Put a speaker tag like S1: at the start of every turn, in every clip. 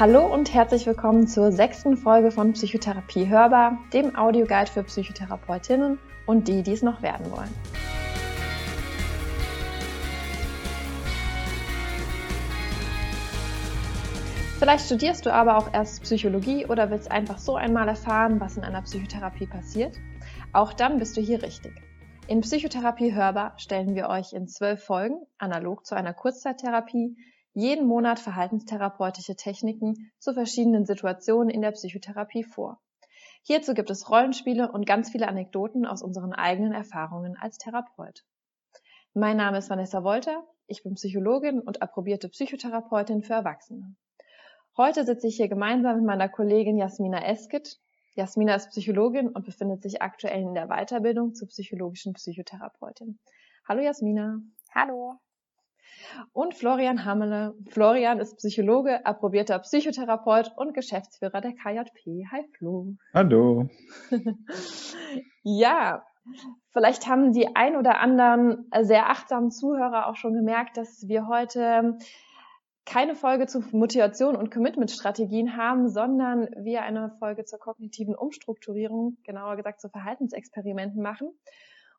S1: Hallo und herzlich willkommen zur sechsten Folge von Psychotherapie Hörbar, dem Audioguide für Psychotherapeutinnen und die, die es noch werden wollen. Vielleicht studierst du aber auch erst Psychologie oder willst einfach so einmal erfahren, was in einer Psychotherapie passiert. Auch dann bist du hier richtig. In Psychotherapie Hörbar stellen wir euch in zwölf Folgen, analog zu einer Kurzzeittherapie, jeden Monat verhaltenstherapeutische Techniken zu verschiedenen Situationen in der Psychotherapie vor. Hierzu gibt es Rollenspiele und ganz viele Anekdoten aus unseren eigenen Erfahrungen als Therapeut. Mein Name ist Vanessa Wolter, ich bin Psychologin und approbierte Psychotherapeutin für Erwachsene. Heute sitze ich hier gemeinsam mit meiner Kollegin Jasmina Eskit. Jasmina ist Psychologin und befindet sich aktuell in der Weiterbildung zur psychologischen Psychotherapeutin. Hallo Jasmina.
S2: Hallo.
S1: Und Florian Hammele. Florian ist Psychologe, approbierter Psychotherapeut und Geschäftsführer der KJP. Hi Flo.
S3: Hallo.
S1: ja, vielleicht haben die ein oder anderen sehr achtsamen Zuhörer auch schon gemerkt, dass wir heute keine Folge zu Motivation und Commitment-Strategien haben, sondern wir eine Folge zur kognitiven Umstrukturierung, genauer gesagt zu Verhaltensexperimenten machen.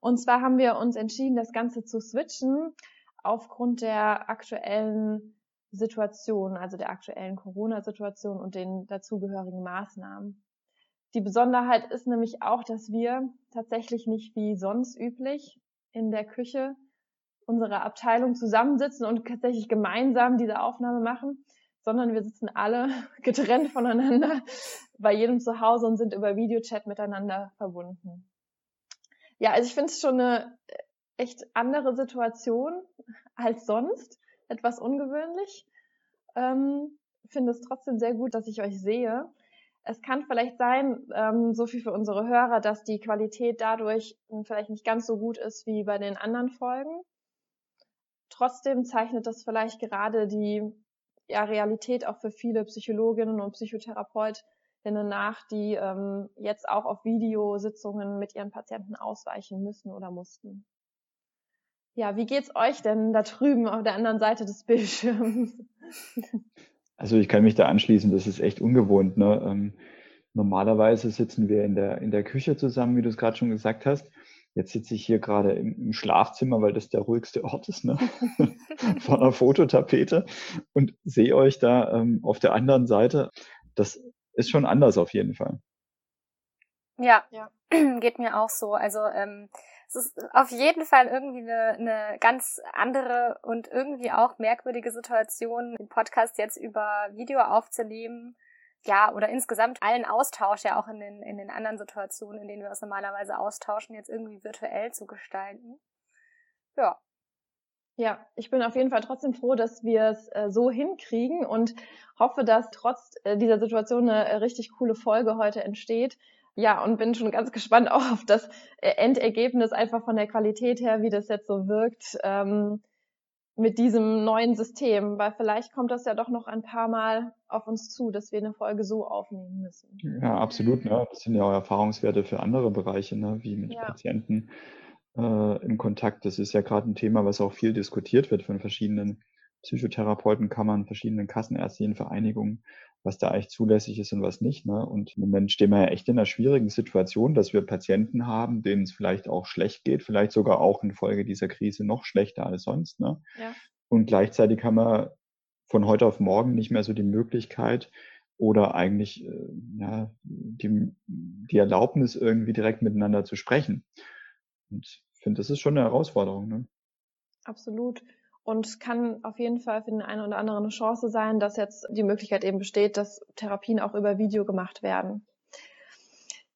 S1: Und zwar haben wir uns entschieden, das Ganze zu switchen aufgrund der aktuellen Situation, also der aktuellen Corona-Situation und den dazugehörigen Maßnahmen. Die Besonderheit ist nämlich auch, dass wir tatsächlich nicht wie sonst üblich in der Küche unserer Abteilung zusammensitzen und tatsächlich gemeinsam diese Aufnahme machen, sondern wir sitzen alle getrennt voneinander bei jedem zu Hause und sind über Videochat miteinander verbunden. Ja, also ich finde es schon eine echt andere Situation als sonst, etwas ungewöhnlich. Ähm, finde es trotzdem sehr gut, dass ich euch sehe. Es kann vielleicht sein, ähm, so viel für unsere Hörer, dass die Qualität dadurch vielleicht nicht ganz so gut ist wie bei den anderen Folgen. Trotzdem zeichnet das vielleicht gerade die ja, Realität auch für viele Psychologinnen und Psychotherapeutinnen nach, die ähm, jetzt auch auf Videositzungen mit ihren Patienten ausweichen müssen oder mussten. Ja, wie geht's euch denn da drüben auf der anderen Seite des Bildschirms?
S3: Also ich kann mich da anschließen, das ist echt ungewohnt. Ne? Ähm, normalerweise sitzen wir in der, in der Küche zusammen, wie du es gerade schon gesagt hast. Jetzt sitze ich hier gerade im, im, Schlafzimmer, weil das der ruhigste Ort ist, ne? vor einer Fototapete und sehe euch da ähm, auf der anderen Seite. Das ist schon anders auf jeden Fall.
S2: Ja, ja. geht mir auch so. Also ähm, es ist auf jeden Fall irgendwie eine, eine ganz andere und irgendwie auch merkwürdige Situation, den Podcast jetzt über Video aufzunehmen ja, oder insgesamt allen Austausch ja auch in den, in den anderen Situationen, in denen wir uns normalerweise austauschen, jetzt irgendwie virtuell zu gestalten. Ja.
S1: Ja, ich bin auf jeden Fall trotzdem froh, dass wir es äh, so hinkriegen und hoffe, dass trotz äh, dieser Situation eine äh, richtig coole Folge heute entsteht. Ja, und bin schon ganz gespannt auch auf das äh, Endergebnis einfach von der Qualität her, wie das jetzt so wirkt. Ähm, mit diesem neuen System, weil vielleicht kommt das ja doch noch ein paar Mal auf uns zu, dass wir eine Folge so aufnehmen müssen.
S3: Ja, absolut. Ne? Das sind ja auch Erfahrungswerte für andere Bereiche, ne? wie mit ja. Patienten äh, im Kontakt. Das ist ja gerade ein Thema, was auch viel diskutiert wird von verschiedenen Psychotherapeutenkammern, verschiedenen kassenärztlichen Vereinigungen was da eigentlich zulässig ist und was nicht. Ne? Und im Moment stehen wir ja echt in einer schwierigen Situation, dass wir Patienten haben, denen es vielleicht auch schlecht geht, vielleicht sogar auch infolge dieser Krise noch schlechter als sonst. Ne? Ja. Und gleichzeitig haben wir von heute auf morgen nicht mehr so die Möglichkeit oder eigentlich äh, ja, die, die Erlaubnis, irgendwie direkt miteinander zu sprechen. Und ich finde, das ist schon eine Herausforderung. Ne?
S1: Absolut und kann auf jeden Fall für den einen oder anderen eine Chance sein, dass jetzt die Möglichkeit eben besteht, dass Therapien auch über Video gemacht werden.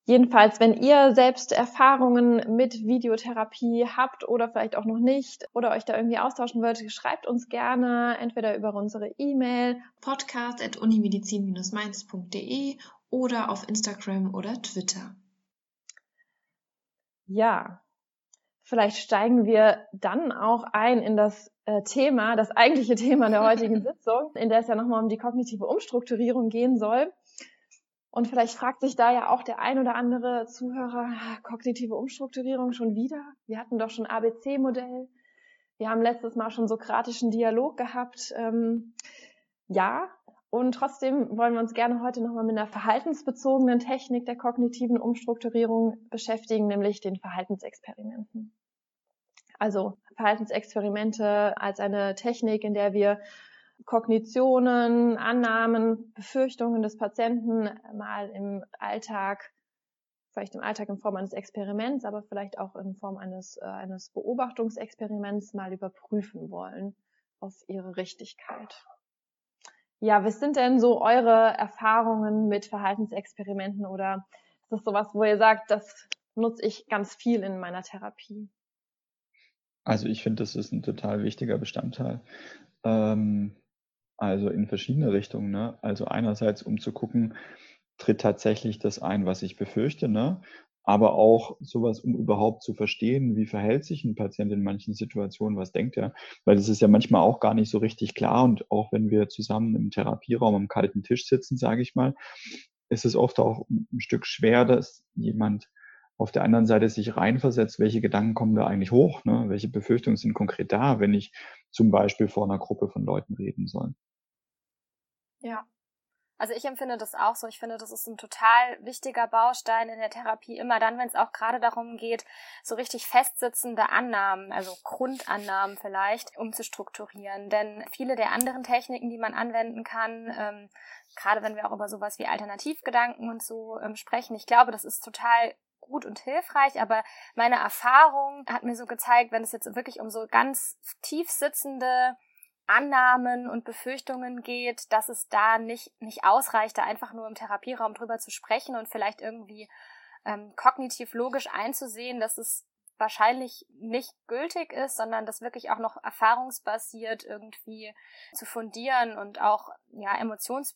S1: Jedenfalls, wenn ihr selbst Erfahrungen mit Videotherapie habt oder vielleicht auch noch nicht oder euch da irgendwie austauschen wollt, schreibt uns gerne entweder über unsere E-Mail podcast.unimedizin-mainz.de oder auf Instagram oder Twitter. Ja, vielleicht steigen wir dann auch ein in das äh, Thema, das eigentliche Thema der heutigen Sitzung, in der es ja nochmal um die kognitive Umstrukturierung gehen soll. Und vielleicht fragt sich da ja auch der ein oder andere Zuhörer, ah, kognitive Umstrukturierung schon wieder? Wir hatten doch schon ABC-Modell. Wir haben letztes Mal schon sokratischen Dialog gehabt. Ähm, ja, Und trotzdem wollen wir uns gerne heute nochmal mit einer verhaltensbezogenen Technik der kognitiven Umstrukturierung beschäftigen, nämlich den Verhaltensexperimenten. Also Verhaltensexperimente als eine Technik, in der wir Kognitionen, Annahmen, Befürchtungen des Patienten mal im Alltag, vielleicht im Alltag in Form eines Experiments, aber vielleicht auch in Form eines, äh, eines Beobachtungsexperiments mal überprüfen wollen auf ihre Richtigkeit. Ja, was sind denn so eure Erfahrungen mit Verhaltensexperimenten oder ist das sowas, wo ihr sagt, das nutze ich ganz viel in meiner Therapie?
S3: Also ich finde, das ist ein total wichtiger Bestandteil. Ähm, also in verschiedene Richtungen. Ne? Also einerseits, um zu gucken, tritt tatsächlich das ein, was ich befürchte, ne? Aber auch sowas, um überhaupt zu verstehen, wie verhält sich ein Patient in manchen Situationen, was denkt er, weil das ist ja manchmal auch gar nicht so richtig klar und auch wenn wir zusammen im Therapieraum am kalten Tisch sitzen, sage ich mal, ist es oft auch ein Stück schwer, dass jemand auf der anderen Seite sich reinversetzt, welche Gedanken kommen da eigentlich hoch, ne? welche Befürchtungen sind konkret da, wenn ich zum Beispiel vor einer Gruppe von Leuten reden soll.
S2: Ja. Also ich empfinde das auch so. Ich finde, das ist ein total wichtiger Baustein in der Therapie. Immer dann, wenn es auch gerade darum geht, so richtig festsitzende Annahmen, also Grundannahmen vielleicht, umzustrukturieren. Denn viele der anderen Techniken, die man anwenden kann, ähm, gerade wenn wir auch über sowas wie Alternativgedanken und so ähm, sprechen, ich glaube, das ist total gut und hilfreich, aber meine Erfahrung hat mir so gezeigt, wenn es jetzt wirklich um so ganz tief sitzende Annahmen und Befürchtungen geht, dass es da nicht, nicht ausreicht, da einfach nur im Therapieraum drüber zu sprechen und vielleicht irgendwie ähm, kognitiv logisch einzusehen, dass es wahrscheinlich nicht gültig ist, sondern das wirklich auch noch erfahrungsbasiert irgendwie zu fundieren und auch ja emotions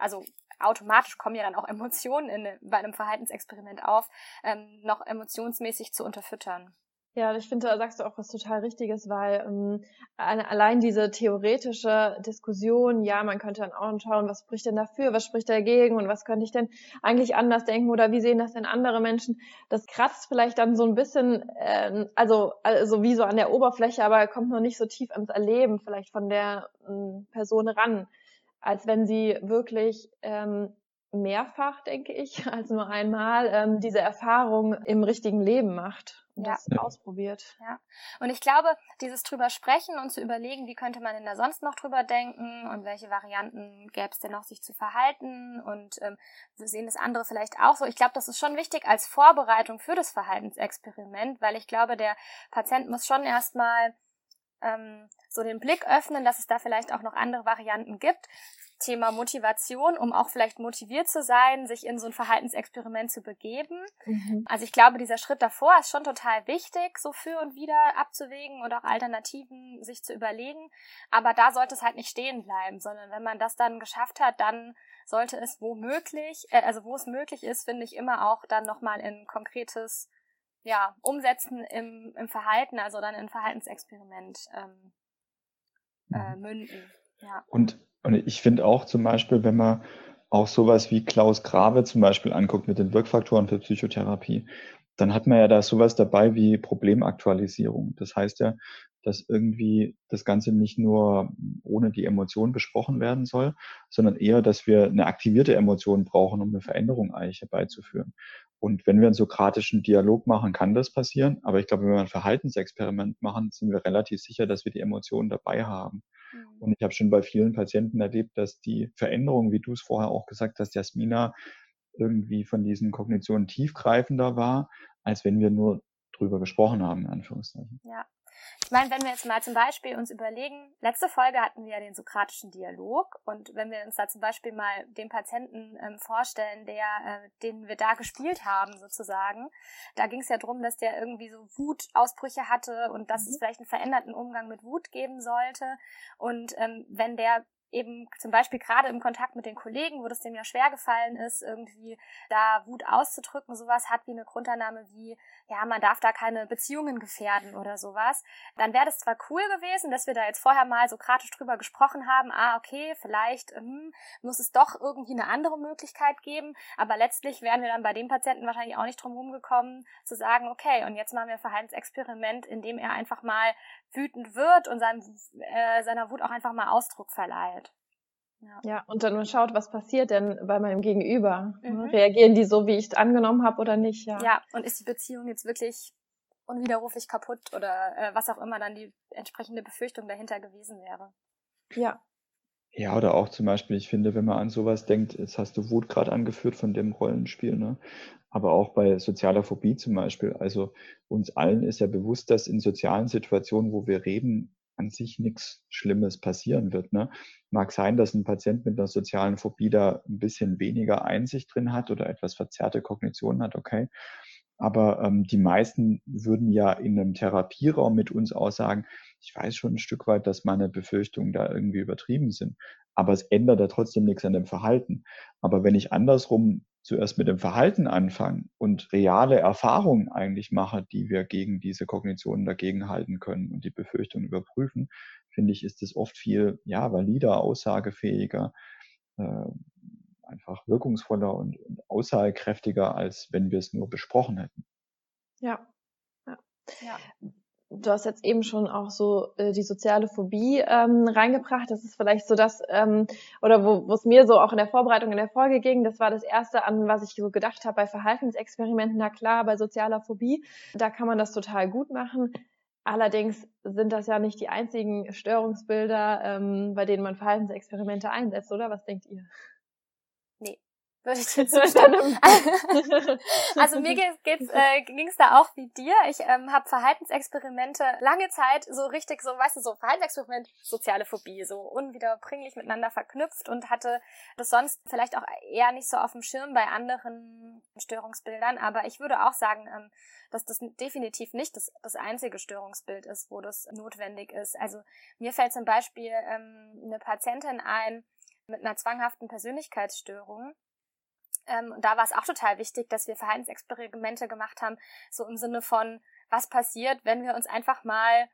S2: also automatisch kommen ja dann auch Emotionen in, bei einem Verhaltensexperiment auf, ähm, noch emotionsmäßig zu unterfüttern.
S1: Ja, ich finde, da sagst du auch was total Richtiges, weil ähm, allein diese theoretische Diskussion, ja, man könnte dann auch schauen, was spricht denn dafür, was spricht dagegen und was könnte ich denn eigentlich anders denken oder wie sehen das denn andere Menschen? Das kratzt vielleicht dann so ein bisschen, äh, also, also wie so an der Oberfläche, aber kommt noch nicht so tief ins Erleben vielleicht von der äh, Person ran als wenn sie wirklich ähm, mehrfach, denke ich, als nur einmal ähm, diese Erfahrung im richtigen Leben macht und ja. das ja. ausprobiert.
S2: Ja. Und ich glaube, dieses drüber sprechen und zu überlegen, wie könnte man denn da sonst noch drüber denken und welche Varianten gäbe es denn noch, sich zu verhalten und ähm, wir sehen das andere vielleicht auch so. Ich glaube, das ist schon wichtig als Vorbereitung für das Verhaltensexperiment, weil ich glaube, der Patient muss schon erstmal ähm, so den Blick öffnen, dass es da vielleicht auch noch andere Varianten gibt. Thema Motivation, um auch vielleicht motiviert zu sein, sich in so ein Verhaltensexperiment zu begeben. Mhm. Also ich glaube, dieser Schritt davor ist schon total wichtig, so für und wieder abzuwägen und auch Alternativen sich zu überlegen. Aber da sollte es halt nicht stehen bleiben, sondern wenn man das dann geschafft hat, dann sollte es womöglich, äh, also wo es möglich ist, finde ich immer auch dann nochmal in konkretes ja, umsetzen im, im Verhalten, also dann in Verhaltensexperiment ähm, äh, mhm. münden.
S3: Und, und ich finde auch zum Beispiel, wenn man auch sowas wie Klaus Grave zum Beispiel anguckt mit den Wirkfaktoren für Psychotherapie, dann hat man ja da sowas dabei wie Problemaktualisierung. Das heißt ja, dass irgendwie das Ganze nicht nur ohne die Emotion besprochen werden soll, sondern eher, dass wir eine aktivierte Emotion brauchen, um eine Veränderung eigentlich herbeizuführen. Und wenn wir einen sokratischen Dialog machen, kann das passieren. Aber ich glaube, wenn wir ein Verhaltensexperiment machen, sind wir relativ sicher, dass wir die Emotionen dabei haben. Mhm. Und ich habe schon bei vielen Patienten erlebt, dass die Veränderung, wie du es vorher auch gesagt hast, Jasmina, irgendwie von diesen Kognitionen tiefgreifender war, als wenn wir nur drüber gesprochen haben, in Anführungszeichen.
S2: Ja, ich meine, wenn wir jetzt mal zum Beispiel uns überlegen, letzte Folge hatten wir ja den sokratischen Dialog und wenn wir uns da zum Beispiel mal den Patienten ähm, vorstellen, der, äh, den wir da gespielt haben sozusagen, da ging es ja darum, dass der irgendwie so Wutausbrüche hatte und dass mhm. es vielleicht einen veränderten Umgang mit Wut geben sollte und ähm, wenn der eben zum Beispiel gerade im Kontakt mit den Kollegen, wo das dem ja schwer gefallen ist, irgendwie da Wut auszudrücken, sowas hat wie eine Grundannahme wie, ja, man darf da keine Beziehungen gefährden oder sowas, dann wäre das zwar cool gewesen, dass wir da jetzt vorher mal sokratisch drüber gesprochen haben, ah, okay, vielleicht hm, muss es doch irgendwie eine andere Möglichkeit geben, aber letztlich wären wir dann bei dem Patienten wahrscheinlich auch nicht drum gekommen, zu sagen, okay, und jetzt machen wir ein Verhaltensexperiment, in dem er einfach mal wütend wird und seinem, äh, seiner Wut auch einfach mal Ausdruck verleiht.
S1: Ja. ja, und dann schaut, was passiert denn bei meinem Gegenüber. Mhm. Reagieren die so, wie ich es angenommen habe oder nicht?
S2: Ja. ja, und ist die Beziehung jetzt wirklich unwiderruflich kaputt oder äh, was auch immer dann die entsprechende Befürchtung dahinter gewesen wäre.
S1: Ja.
S3: Ja, oder auch zum Beispiel, ich finde, wenn man an sowas denkt, jetzt hast du Wut gerade angeführt von dem Rollenspiel, ne? aber auch bei sozialer Phobie zum Beispiel. Also uns allen ist ja bewusst, dass in sozialen Situationen, wo wir reden, an sich nichts Schlimmes passieren wird. Ne? Mag sein, dass ein Patient mit einer sozialen Phobie da ein bisschen weniger Einsicht drin hat oder etwas verzerrte Kognition hat, okay. Aber ähm, die meisten würden ja in einem Therapieraum mit uns aussagen, ich weiß schon ein Stück weit, dass meine Befürchtungen da irgendwie übertrieben sind. Aber es ändert ja trotzdem nichts an dem Verhalten. Aber wenn ich andersrum zuerst mit dem Verhalten anfange und reale Erfahrungen eigentlich mache, die wir gegen diese Kognitionen dagegen halten können und die Befürchtungen überprüfen, finde ich, ist es oft viel ja, valider, aussagefähiger, äh, einfach wirkungsvoller und, und aussagekräftiger, als wenn wir es nur besprochen hätten.
S1: Ja. ja. ja du hast jetzt eben schon auch so äh, die soziale Phobie ähm, reingebracht. Das ist vielleicht so das, ähm, oder wo es mir so auch in der Vorbereitung in der Folge ging, das war das Erste, an was ich so gedacht habe bei Verhaltensexperimenten. Na klar, bei sozialer Phobie, da kann man das total gut machen. Allerdings sind das ja nicht die einzigen Störungsbilder, ähm, bei denen man Verhaltensexperimente einsetzt, oder? Was denkt ihr?
S2: Würde ich jetzt zustimmen. also mir geht's, äh, ging's da auch wie dir. Ich ähm, habe Verhaltensexperimente lange Zeit so richtig, so weißt du, so Verhaltensexperiment, soziale Phobie, so unwiederbringlich miteinander verknüpft und hatte das sonst vielleicht auch eher nicht so auf dem Schirm bei anderen Störungsbildern. Aber ich würde auch sagen, ähm, dass das definitiv nicht das, das einzige Störungsbild ist, wo das notwendig ist. Also mir fällt zum Beispiel ähm, eine Patientin ein mit einer zwanghaften Persönlichkeitsstörung ähm, und da war es auch total wichtig, dass wir Verhaltensexperimente gemacht haben, so im Sinne von, was passiert, wenn wir uns einfach mal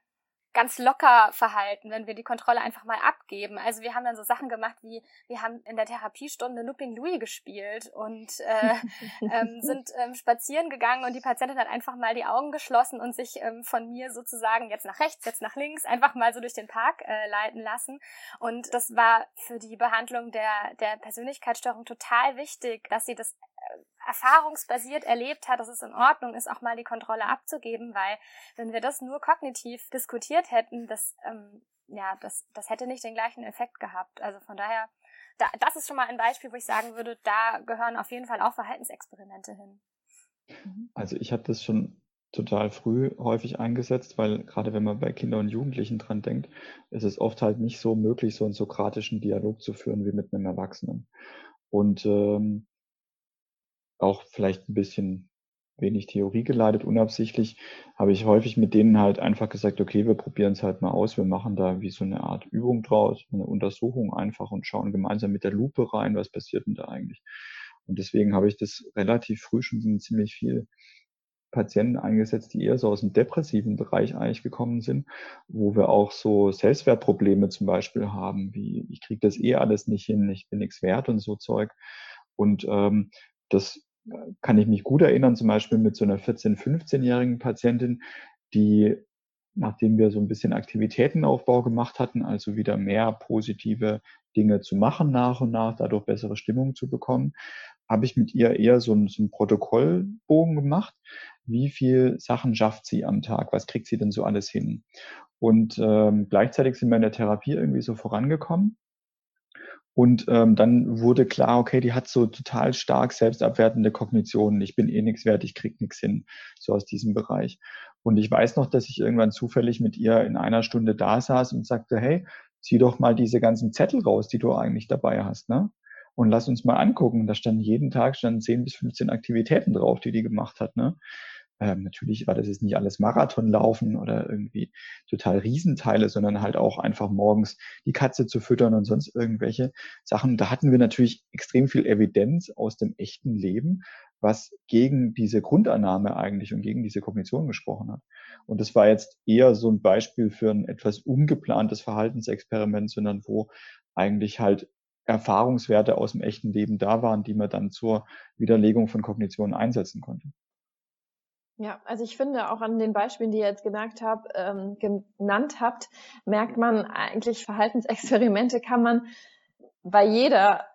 S2: ganz locker verhalten, wenn wir die Kontrolle einfach mal abgeben. Also wir haben dann so Sachen gemacht wie, wir haben in der Therapiestunde Looping Louis gespielt und äh, ähm, sind ähm, spazieren gegangen und die Patientin hat einfach mal die Augen geschlossen und sich ähm, von mir sozusagen jetzt nach rechts, jetzt nach links einfach mal so durch den Park äh, leiten lassen. Und das war für die Behandlung der, der Persönlichkeitsstörung total wichtig, dass sie das erfahrungsbasiert erlebt hat, dass es in Ordnung ist, auch mal die Kontrolle abzugeben, weil wenn wir das nur kognitiv diskutiert hätten, das, ähm, ja, das, das hätte nicht den gleichen Effekt gehabt. Also von daher, da, das ist schon mal ein Beispiel, wo ich sagen würde, da gehören auf jeden Fall auch Verhaltensexperimente hin.
S3: Mhm. Also ich habe das schon total früh häufig eingesetzt, weil gerade wenn man bei Kindern und Jugendlichen dran denkt, ist es oft halt nicht so möglich, so einen sokratischen Dialog zu führen wie mit einem Erwachsenen. Und ähm, auch vielleicht ein bisschen wenig Theorie geleitet, unabsichtlich, habe ich häufig mit denen halt einfach gesagt, okay, wir probieren es halt mal aus, wir machen da wie so eine Art Übung draus, eine Untersuchung einfach und schauen gemeinsam mit der Lupe rein, was passiert denn da eigentlich. Und deswegen habe ich das relativ früh schon ziemlich viel Patienten eingesetzt, die eher so aus dem depressiven Bereich eigentlich gekommen sind, wo wir auch so Selbstwertprobleme zum Beispiel haben, wie ich kriege das eh alles nicht hin, ich bin nichts wert und so Zeug. Und ähm, das kann ich mich gut erinnern, zum Beispiel mit so einer 14-, 15-jährigen Patientin, die, nachdem wir so ein bisschen Aktivitätenaufbau gemacht hatten, also wieder mehr positive Dinge zu machen nach und nach, dadurch bessere Stimmung zu bekommen, habe ich mit ihr eher so ein, so ein Protokollbogen gemacht. Wie viel Sachen schafft sie am Tag? Was kriegt sie denn so alles hin? Und ähm, gleichzeitig sind wir in der Therapie irgendwie so vorangekommen. Und ähm, dann wurde klar, okay, die hat so total stark selbstabwertende Kognitionen. Ich bin eh nichts wert, ich krieg nichts hin, so aus diesem Bereich. Und ich weiß noch, dass ich irgendwann zufällig mit ihr in einer Stunde da saß und sagte, hey, zieh doch mal diese ganzen Zettel raus, die du eigentlich dabei hast, ne? Und lass uns mal angucken. Da standen jeden Tag standen 10 bis 15 Aktivitäten drauf, die die gemacht hat, ne? Ähm, natürlich war das jetzt nicht alles Marathonlaufen oder irgendwie total Riesenteile, sondern halt auch einfach morgens die Katze zu füttern und sonst irgendwelche Sachen. Da hatten wir natürlich extrem viel Evidenz aus dem echten Leben, was gegen diese Grundannahme eigentlich und gegen diese Kognition gesprochen hat. Und das war jetzt eher so ein Beispiel für ein etwas ungeplantes Verhaltensexperiment, sondern wo eigentlich halt Erfahrungswerte aus dem echten Leben da waren, die man dann zur Widerlegung von Kognition einsetzen konnte.
S1: Ja, also ich finde auch an den Beispielen, die ihr jetzt gemerkt habt, ähm, genannt habt, merkt man eigentlich Verhaltensexperimente kann man bei jeder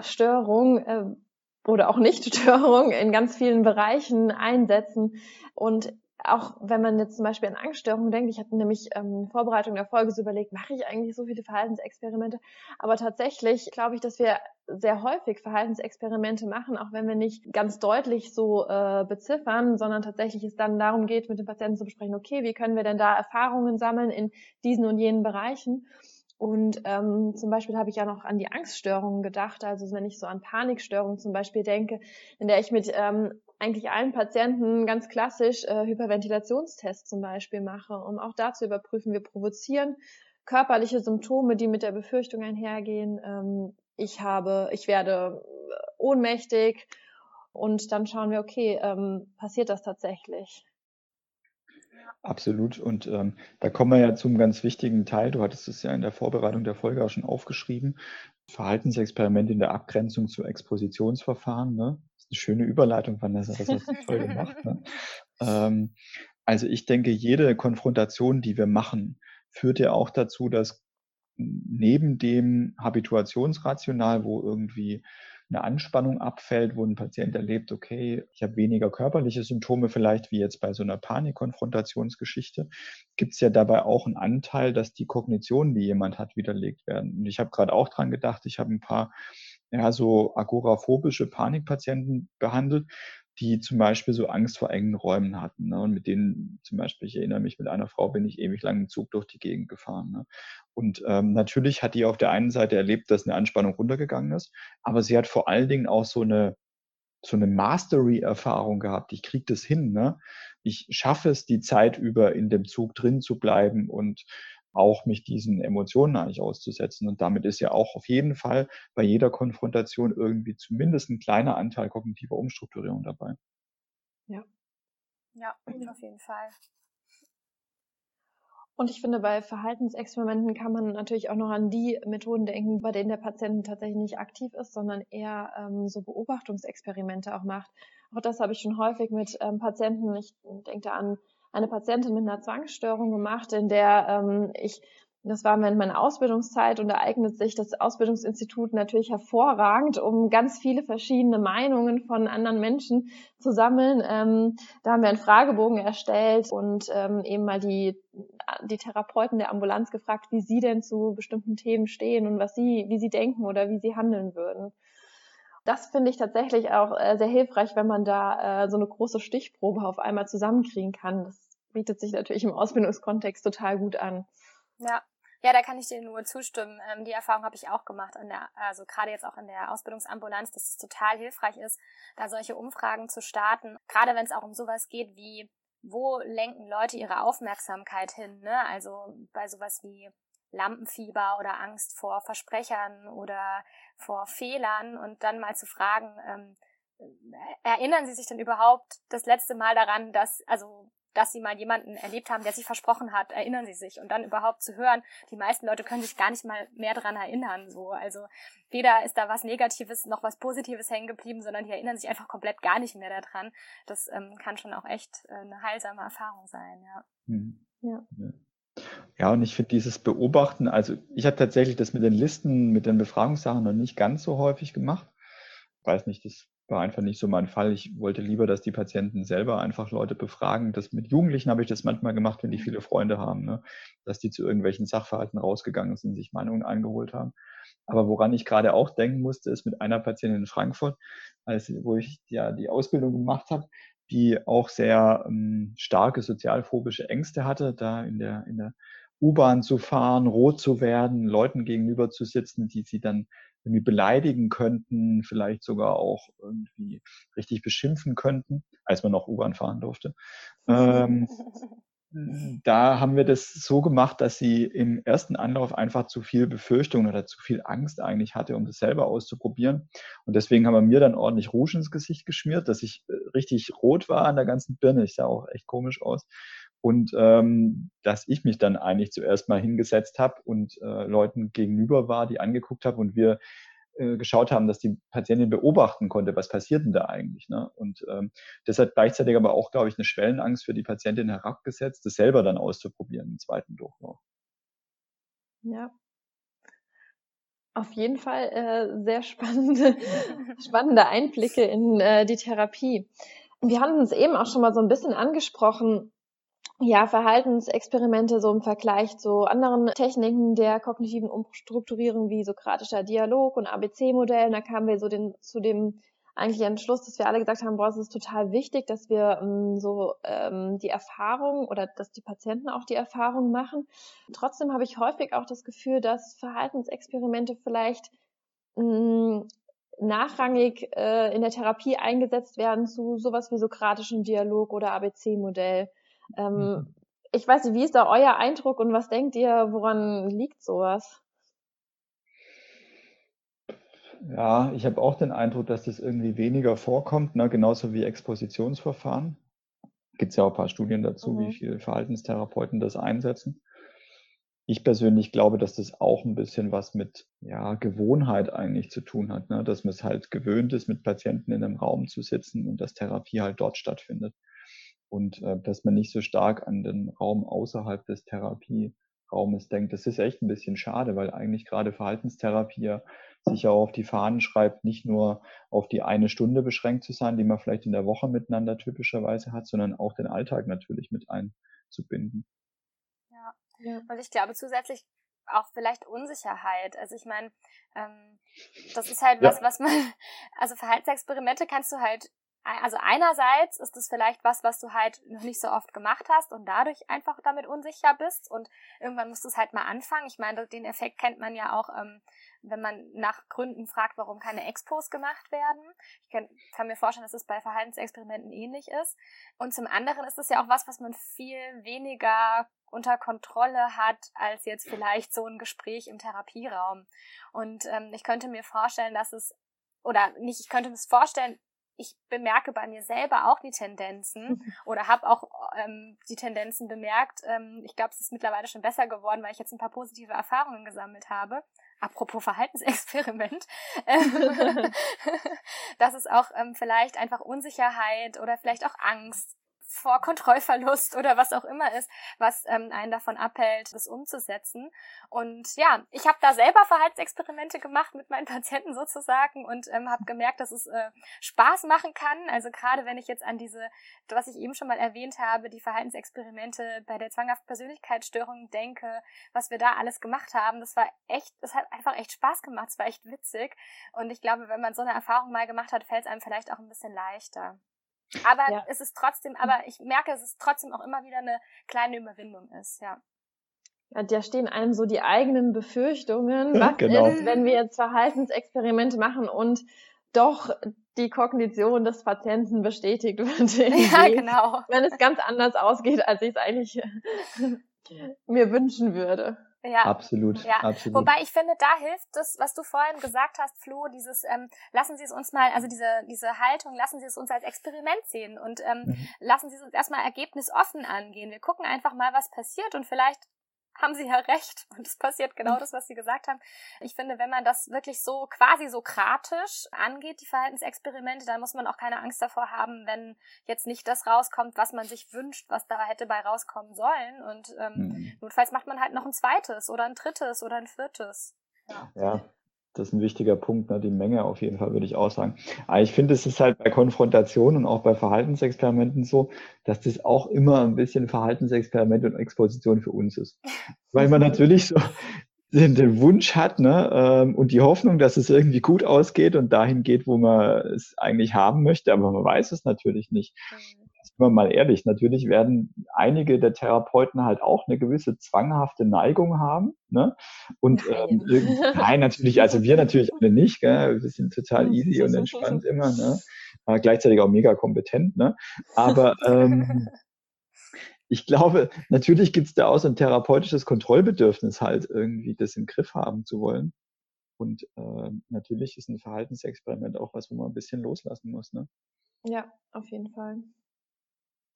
S1: Störung äh, oder auch Nicht-Störung in ganz vielen Bereichen einsetzen. Und auch wenn man jetzt zum Beispiel an Angststörungen denkt, ich hatte nämlich ähm, Vorbereitung der Folge so überlegt, mache ich eigentlich so viele Verhaltensexperimente? Aber tatsächlich glaube ich, dass wir sehr häufig Verhaltensexperimente machen, auch wenn wir nicht ganz deutlich so äh, beziffern, sondern tatsächlich es dann darum geht, mit dem Patienten zu besprechen, okay, wie können wir denn da Erfahrungen sammeln in diesen und jenen Bereichen? Und ähm, zum Beispiel habe ich ja noch an die Angststörungen gedacht, also wenn ich so an Panikstörungen zum Beispiel denke, in der ich mit ähm, eigentlich allen Patienten ganz klassisch äh, Hyperventilationstests zum Beispiel mache, um auch da zu überprüfen, wir provozieren körperliche Symptome, die mit der Befürchtung einhergehen. Ähm, ich habe, ich werde ohnmächtig und dann schauen wir, okay, ähm, passiert das tatsächlich?
S3: Absolut. Und ähm, da kommen wir ja zum ganz wichtigen Teil. Du hattest es ja in der Vorbereitung der Folge auch schon aufgeschrieben. Verhaltensexperiment in der Abgrenzung zu Expositionsverfahren. Ne? Das ist eine schöne Überleitung, Vanessa, das hast du toll gemacht. Ne? Ähm, also ich denke, jede Konfrontation, die wir machen, führt ja auch dazu, dass neben dem Habituationsrational, wo irgendwie eine Anspannung abfällt, wo ein Patient erlebt, okay, ich habe weniger körperliche Symptome vielleicht, wie jetzt bei so einer Panikkonfrontationsgeschichte, gibt es ja dabei auch einen Anteil, dass die Kognitionen, die jemand hat, widerlegt werden. Und ich habe gerade auch dran gedacht, ich habe ein paar ja, so agoraphobische Panikpatienten behandelt, die zum Beispiel so Angst vor engen Räumen hatten. Ne? Und mit denen zum Beispiel, ich erinnere mich, mit einer Frau bin ich ewig lang im Zug durch die Gegend gefahren. Ne? Und ähm, natürlich hat die auf der einen Seite erlebt, dass eine Anspannung runtergegangen ist, aber sie hat vor allen Dingen auch so eine so eine Mastery-Erfahrung gehabt. Ich kriege das hin. Ne? Ich schaffe es, die Zeit über in dem Zug drin zu bleiben und auch mich diesen Emotionen eigentlich auszusetzen. Und damit ist ja auch auf jeden Fall bei jeder Konfrontation irgendwie zumindest ein kleiner Anteil kognitiver Umstrukturierung dabei.
S2: Ja. Ja, auf jeden Fall.
S1: Und ich finde, bei Verhaltensexperimenten kann man natürlich auch noch an die Methoden denken, bei denen der Patient tatsächlich nicht aktiv ist, sondern eher ähm, so Beobachtungsexperimente auch macht. Auch das habe ich schon häufig mit ähm, Patienten, ich denke da an eine Patientin mit einer Zwangsstörung gemacht, in der ähm, ich das war während meiner Ausbildungszeit und da eignet sich das Ausbildungsinstitut natürlich hervorragend, um ganz viele verschiedene Meinungen von anderen Menschen zu sammeln. Ähm, da haben wir einen Fragebogen erstellt und ähm, eben mal die, die Therapeuten der Ambulanz gefragt, wie sie denn zu bestimmten Themen stehen und was sie, wie sie denken oder wie sie handeln würden das finde ich tatsächlich auch äh, sehr hilfreich, wenn man da äh, so eine große Stichprobe auf einmal zusammenkriegen kann. Das bietet sich natürlich im Ausbildungskontext total gut an.
S2: Ja. Ja, da kann ich dir nur zustimmen. Ähm, die Erfahrung habe ich auch gemacht, in der, also gerade jetzt auch in der Ausbildungsambulanz, dass es total hilfreich ist, da solche Umfragen zu starten. Gerade wenn es auch um sowas geht wie, wo lenken Leute ihre Aufmerksamkeit hin? Ne? Also bei sowas wie Lampenfieber oder Angst vor Versprechern oder vor Fehlern und dann mal zu fragen, ähm, erinnern Sie sich denn überhaupt das letzte Mal daran, dass, also, dass Sie mal jemanden erlebt haben, der sich versprochen hat, erinnern Sie sich und dann überhaupt zu hören, die meisten Leute können sich gar nicht mal mehr daran erinnern, so. Also, weder ist da was Negatives noch was Positives hängen geblieben, sondern die erinnern sich einfach komplett gar nicht mehr daran. Das ähm, kann schon auch echt äh, eine heilsame Erfahrung sein, ja. Mhm. ja.
S3: ja. Ja, und ich finde dieses Beobachten, also ich habe tatsächlich das mit den Listen, mit den Befragungssachen noch nicht ganz so häufig gemacht. Ich weiß nicht, das war einfach nicht so mein Fall. Ich wollte lieber, dass die Patienten selber einfach Leute befragen. Das mit Jugendlichen habe ich das manchmal gemacht, wenn die viele Freunde haben, ne? dass die zu irgendwelchen Sachverhalten rausgegangen sind, sich Meinungen eingeholt haben. Aber woran ich gerade auch denken musste, ist mit einer Patientin in Frankfurt, als, wo ich ja die Ausbildung gemacht habe, die auch sehr ähm, starke sozialphobische Ängste hatte, da in der, in der U-Bahn zu fahren, rot zu werden, Leuten gegenüber zu sitzen, die sie dann irgendwie beleidigen könnten, vielleicht sogar auch irgendwie richtig beschimpfen könnten, als man noch U-Bahn fahren durfte. Ähm, da haben wir das so gemacht, dass sie im ersten Anlauf einfach zu viel Befürchtung oder zu viel Angst eigentlich hatte, um das selber auszuprobieren. Und deswegen haben wir mir dann ordentlich Rouge ins Gesicht geschmiert, dass ich äh, richtig rot war an der ganzen Birne. Ich sah auch echt komisch aus. Und ähm, dass ich mich dann eigentlich zuerst mal hingesetzt habe und äh, Leuten gegenüber war, die angeguckt habe und wir äh, geschaut haben, dass die Patientin beobachten konnte, was passiert denn da eigentlich. Ne? Und ähm, das hat gleichzeitig aber auch, glaube ich, eine Schwellenangst für die Patientin herabgesetzt, das selber dann auszuprobieren im zweiten Durchlauf.
S1: Ja. Auf jeden Fall äh, sehr spannende, spannende Einblicke in äh, die Therapie. Wir haben uns eben auch schon mal so ein bisschen angesprochen, ja, Verhaltensexperimente so im Vergleich zu anderen Techniken der kognitiven Umstrukturierung wie sokratischer Dialog und ABC-Modellen. Da kamen wir so den, zu dem eigentlich Entschluss, dass wir alle gesagt haben, boah, es ist total wichtig, dass wir ähm, so ähm, die Erfahrung oder dass die Patienten auch die Erfahrung machen. Trotzdem habe ich häufig auch das Gefühl, dass Verhaltensexperimente vielleicht mh, nachrangig äh, in der Therapie eingesetzt werden zu sowas wie sokratischen Dialog oder ABC-Modell. Ähm, mhm. Ich weiß nicht, wie ist da euer Eindruck und was denkt ihr, woran liegt sowas?
S3: Ja, ich habe auch den Eindruck, dass das irgendwie weniger vorkommt, ne? genauso wie Expositionsverfahren. Gibt es ja auch ein paar Studien dazu, mhm. wie viele Verhaltenstherapeuten das einsetzen. Ich persönlich glaube, dass das auch ein bisschen was mit ja, Gewohnheit eigentlich zu tun hat, ne? dass man es halt gewöhnt ist, mit Patienten in einem Raum zu sitzen und dass Therapie halt dort stattfindet und äh, dass man nicht so stark an den Raum außerhalb des Therapieraumes denkt. Das ist echt ein bisschen schade, weil eigentlich gerade Verhaltenstherapie ja sich ja auch auf die Fahnen schreibt, nicht nur auf die eine Stunde beschränkt zu sein, die man vielleicht in der Woche miteinander typischerweise hat, sondern auch den Alltag natürlich mit einzubinden.
S2: Ja, ja. und ich glaube zusätzlich auch vielleicht Unsicherheit. Also ich meine, ähm, das ist halt was, ja. was man, also Verhaltensexperimente kannst du halt also einerseits ist es vielleicht was, was du halt noch nicht so oft gemacht hast und dadurch einfach damit unsicher bist und irgendwann musst du es halt mal anfangen. Ich meine, den Effekt kennt man ja auch, ähm, wenn man nach Gründen fragt, warum keine Expos gemacht werden. Ich kann, kann mir vorstellen, dass es bei Verhaltensexperimenten ähnlich ist. Und zum anderen ist es ja auch was, was man viel weniger unter Kontrolle hat als jetzt vielleicht so ein Gespräch im Therapieraum. Und ähm, ich könnte mir vorstellen, dass es oder nicht, ich könnte mir vorstellen, ich bemerke bei mir selber auch die Tendenzen oder habe auch ähm, die Tendenzen bemerkt. Ähm, ich glaube, es ist mittlerweile schon besser geworden, weil ich jetzt ein paar positive Erfahrungen gesammelt habe. Apropos Verhaltensexperiment, ähm, dass es auch ähm, vielleicht einfach Unsicherheit oder vielleicht auch Angst vor Kontrollverlust oder was auch immer ist, was ähm, einen davon abhält, das umzusetzen. Und ja, ich habe da selber Verhaltensexperimente gemacht mit meinen Patienten sozusagen und ähm, habe gemerkt, dass es äh, Spaß machen kann. Also gerade wenn ich jetzt an diese, was ich eben schon mal erwähnt habe, die Verhaltensexperimente bei der zwanghaften Persönlichkeitsstörung denke, was wir da alles gemacht haben, das war echt, das hat einfach echt Spaß gemacht, es war echt witzig. Und ich glaube, wenn man so eine Erfahrung mal gemacht hat, fällt es einem vielleicht auch ein bisschen leichter. Aber ja. es ist trotzdem, aber ich merke, dass es trotzdem auch immer wieder eine kleine Überwindung ist, ja.
S1: Ja, da stehen einem so die eigenen Befürchtungen. Was genau. ist, wenn wir jetzt Verhaltensexperimente machen und doch die Kognition des Patienten bestätigt wird? Ja, genau. Wenn es ganz anders ausgeht, als ich es eigentlich mir wünschen würde.
S3: Ja, absolut, ja. absolut.
S2: Wobei ich finde, da hilft das, was du vorhin gesagt hast, Flo, dieses ähm, lassen Sie es uns mal, also diese diese Haltung, lassen Sie es uns als Experiment sehen und ähm, mhm. lassen Sie es uns erstmal ergebnisoffen angehen. Wir gucken einfach mal, was passiert und vielleicht haben sie ja recht. Und es passiert genau mhm. das, was sie gesagt haben. Ich finde, wenn man das wirklich so quasi sokratisch angeht, die Verhaltensexperimente, dann muss man auch keine Angst davor haben, wenn jetzt nicht das rauskommt, was man sich wünscht, was da hätte bei rauskommen sollen. Und ähm, mhm. notfalls macht man halt noch ein zweites oder ein drittes oder ein viertes.
S3: Ja. ja das ist ein wichtiger Punkt, ne? die Menge auf jeden Fall, würde ich auch sagen. Aber ich finde, es ist halt bei Konfrontation und auch bei Verhaltensexperimenten so, dass das auch immer ein bisschen Verhaltensexperiment und Exposition für uns ist. Weil man natürlich so den, den Wunsch hat ne, ähm, und die Hoffnung, dass es irgendwie gut ausgeht und dahin geht, wo man es eigentlich haben möchte, aber man weiß es natürlich nicht. Wir mal ehrlich, natürlich werden einige der Therapeuten halt auch eine gewisse zwanghafte Neigung haben. Ne? Und nein. Ähm, nein, natürlich, also wir natürlich alle nicht, gell? wir sind total easy und entspannt immer, ne? aber gleichzeitig auch mega kompetent. Ne? Aber ähm, ich glaube, natürlich gibt es da auch so ein therapeutisches Kontrollbedürfnis halt irgendwie, das im Griff haben zu wollen. Und äh, natürlich ist ein Verhaltensexperiment auch was, wo man ein bisschen loslassen muss. Ne?
S1: Ja, auf jeden Fall.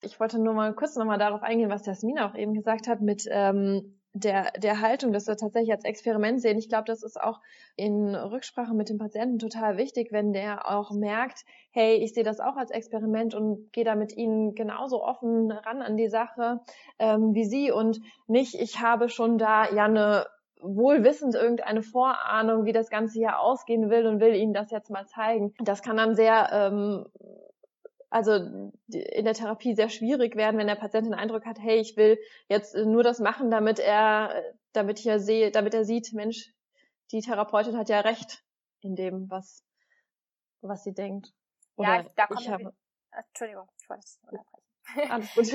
S1: Ich wollte nur mal kurz nochmal darauf eingehen, was Jasmina auch eben gesagt hat mit ähm, der, der Haltung, dass wir tatsächlich als Experiment sehen. Ich glaube, das ist auch in Rücksprache mit dem Patienten total wichtig, wenn der auch merkt, hey, ich sehe das auch als Experiment und gehe da mit Ihnen genauso offen ran an die Sache ähm, wie Sie und nicht, ich habe schon da ja eine wohl wissend irgendeine Vorahnung, wie das Ganze hier ausgehen will und will ihnen das jetzt mal zeigen. Das kann dann sehr ähm, also in der Therapie sehr schwierig werden, wenn der Patient den Eindruck hat, hey, ich will jetzt nur das machen, damit er, damit ich ja sehe, damit er sieht, Mensch, die Therapeutin hat ja recht in dem, was, was sie denkt.
S2: Oder ja, da kommt ich habe, Entschuldigung, ich wollte es unterbrechen.
S1: Alles gut.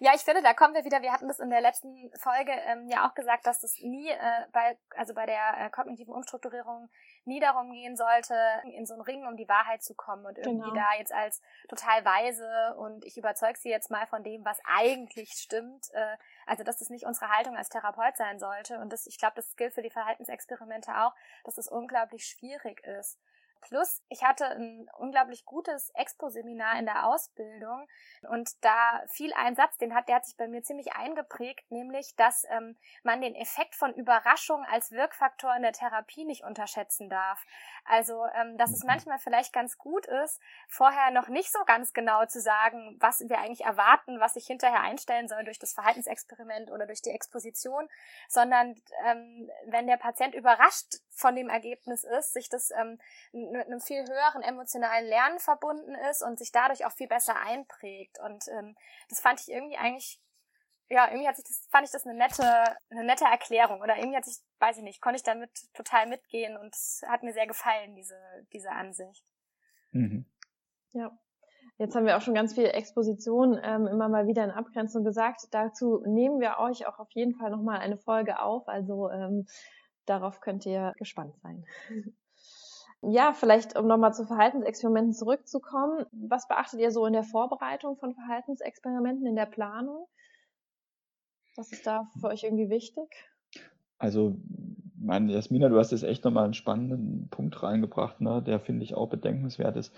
S2: ja, ich finde, da kommen wir wieder. Wir hatten das in der letzten Folge ähm, ja auch gesagt, dass das nie äh, bei, also bei der äh, kognitiven Umstrukturierung nie darum gehen sollte, in so einen Ring um die Wahrheit zu kommen und irgendwie genau. da jetzt als total weise und ich überzeug sie jetzt mal von dem, was eigentlich stimmt. Äh, also, dass das nicht unsere Haltung als Therapeut sein sollte. Und das, ich glaube, das gilt für die Verhaltensexperimente auch, dass das unglaublich schwierig ist. Plus, ich hatte ein unglaublich gutes Expo-Seminar in der Ausbildung und da fiel ein Satz, den hat, der hat sich bei mir ziemlich eingeprägt, nämlich, dass ähm, man den Effekt von Überraschung als Wirkfaktor in der Therapie nicht unterschätzen darf. Also, ähm, dass es manchmal vielleicht ganz gut ist, vorher noch nicht so ganz genau zu sagen, was wir eigentlich erwarten, was sich hinterher einstellen soll durch das Verhaltensexperiment oder durch die Exposition, sondern ähm, wenn der Patient überrascht von dem Ergebnis ist, sich das ähm, mit einem viel höheren emotionalen Lernen verbunden ist und sich dadurch auch viel besser einprägt. Und ähm, das fand ich irgendwie eigentlich, ja, irgendwie hat sich das, fand ich das eine nette, eine nette Erklärung. Oder irgendwie hat sich, weiß ich nicht, konnte ich damit total mitgehen und es hat mir sehr gefallen, diese, diese Ansicht.
S1: Mhm. Ja. Jetzt haben wir auch schon ganz viel Exposition ähm, immer mal wieder in Abgrenzung gesagt. Dazu nehmen wir euch auch auf jeden Fall nochmal eine Folge auf. Also ähm, darauf könnt ihr gespannt sein. Ja, vielleicht um nochmal zu Verhaltensexperimenten zurückzukommen. Was beachtet ihr so in der Vorbereitung von Verhaltensexperimenten, in der Planung? Was ist da für euch irgendwie wichtig?
S3: Also, meine Jasmina, du hast jetzt echt nochmal einen spannenden Punkt reingebracht, ne, der finde ich auch bedenkenswert ist.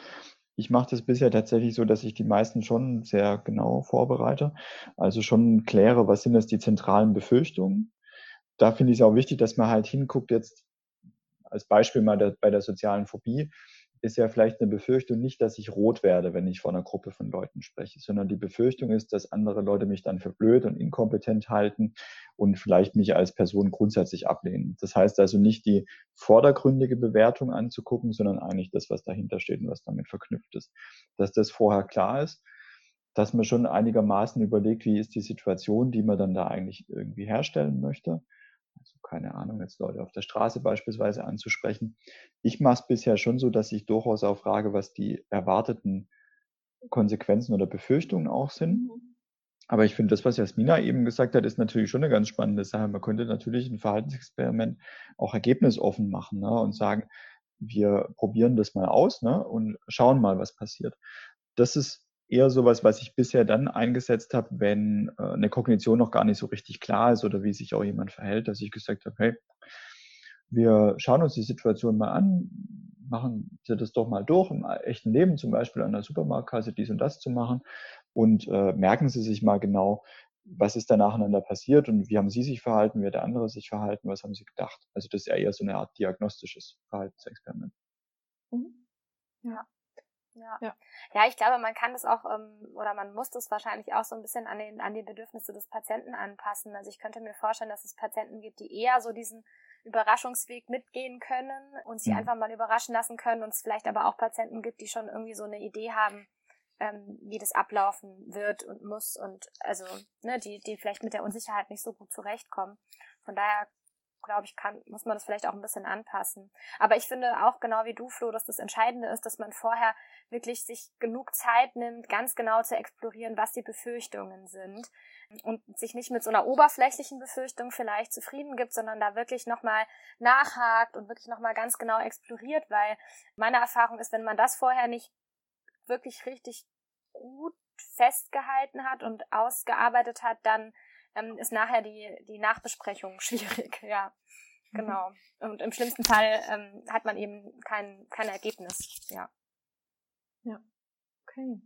S3: Ich mache das bisher tatsächlich so, dass ich die meisten schon sehr genau vorbereite. Also schon kläre, was sind jetzt die zentralen Befürchtungen. Da finde ich es auch wichtig, dass man halt hinguckt jetzt, als Beispiel mal der, bei der sozialen Phobie, ist ja vielleicht eine Befürchtung nicht, dass ich rot werde, wenn ich vor einer Gruppe von Leuten spreche, sondern die Befürchtung ist, dass andere Leute mich dann für blöd und inkompetent halten und vielleicht mich als Person grundsätzlich ablehnen. Das heißt also nicht die vordergründige Bewertung anzugucken, sondern eigentlich das, was dahinter steht und was damit verknüpft ist. Dass das vorher klar ist, dass man schon einigermaßen überlegt, wie ist die Situation, die man dann da eigentlich irgendwie herstellen möchte keine Ahnung, jetzt Leute auf der Straße beispielsweise anzusprechen. Ich mache es bisher schon so, dass ich durchaus auch frage, was die erwarteten Konsequenzen oder Befürchtungen auch sind. Mhm. Aber ich finde, das, was Jasmina eben gesagt hat, ist natürlich schon eine ganz spannende Sache. Man könnte natürlich ein Verhaltensexperiment auch ergebnisoffen machen ne, und sagen, wir probieren das mal aus ne, und schauen mal, was passiert. Das ist eher sowas, was ich bisher dann eingesetzt habe, wenn äh, eine Kognition noch gar nicht so richtig klar ist oder wie sich auch jemand verhält, dass ich gesagt habe, hey, wir schauen uns die Situation mal an, machen Sie das doch mal durch, im echten Leben zum Beispiel an der Supermarktkasse dies und das zu machen und äh, merken Sie sich mal genau, was ist da nacheinander passiert und wie haben Sie sich verhalten, wie hat der andere sich verhalten, was haben Sie gedacht. Also das ist ja eher so eine Art diagnostisches Verhaltensexperiment.
S2: Mhm. Ja. Ja. ja. Ja, ich glaube, man kann das auch ähm, oder man muss das wahrscheinlich auch so ein bisschen an, den, an die Bedürfnisse des Patienten anpassen. Also ich könnte mir vorstellen, dass es Patienten gibt, die eher so diesen Überraschungsweg mitgehen können und sich mhm. einfach mal überraschen lassen können und es vielleicht aber auch Patienten gibt, die schon irgendwie so eine Idee haben, ähm, wie das ablaufen wird und muss und also, ne, die, die vielleicht mit der Unsicherheit nicht so gut zurechtkommen. Von daher glaube ich, kann, muss man das vielleicht auch ein bisschen anpassen. Aber ich finde auch genau wie du, Flo, dass das Entscheidende ist, dass man vorher wirklich sich genug Zeit nimmt, ganz genau zu explorieren, was die Befürchtungen sind und sich nicht mit so einer oberflächlichen Befürchtung vielleicht zufrieden gibt, sondern da wirklich nochmal nachhakt und wirklich nochmal ganz genau exploriert, weil meine Erfahrung ist, wenn man das vorher nicht wirklich richtig gut festgehalten hat und ausgearbeitet hat, dann ähm, ist nachher die, die Nachbesprechung schwierig, ja. Mhm. Genau. Und im schlimmsten Fall ähm, hat man eben kein, kein Ergebnis, ja.
S1: Ja. Okay.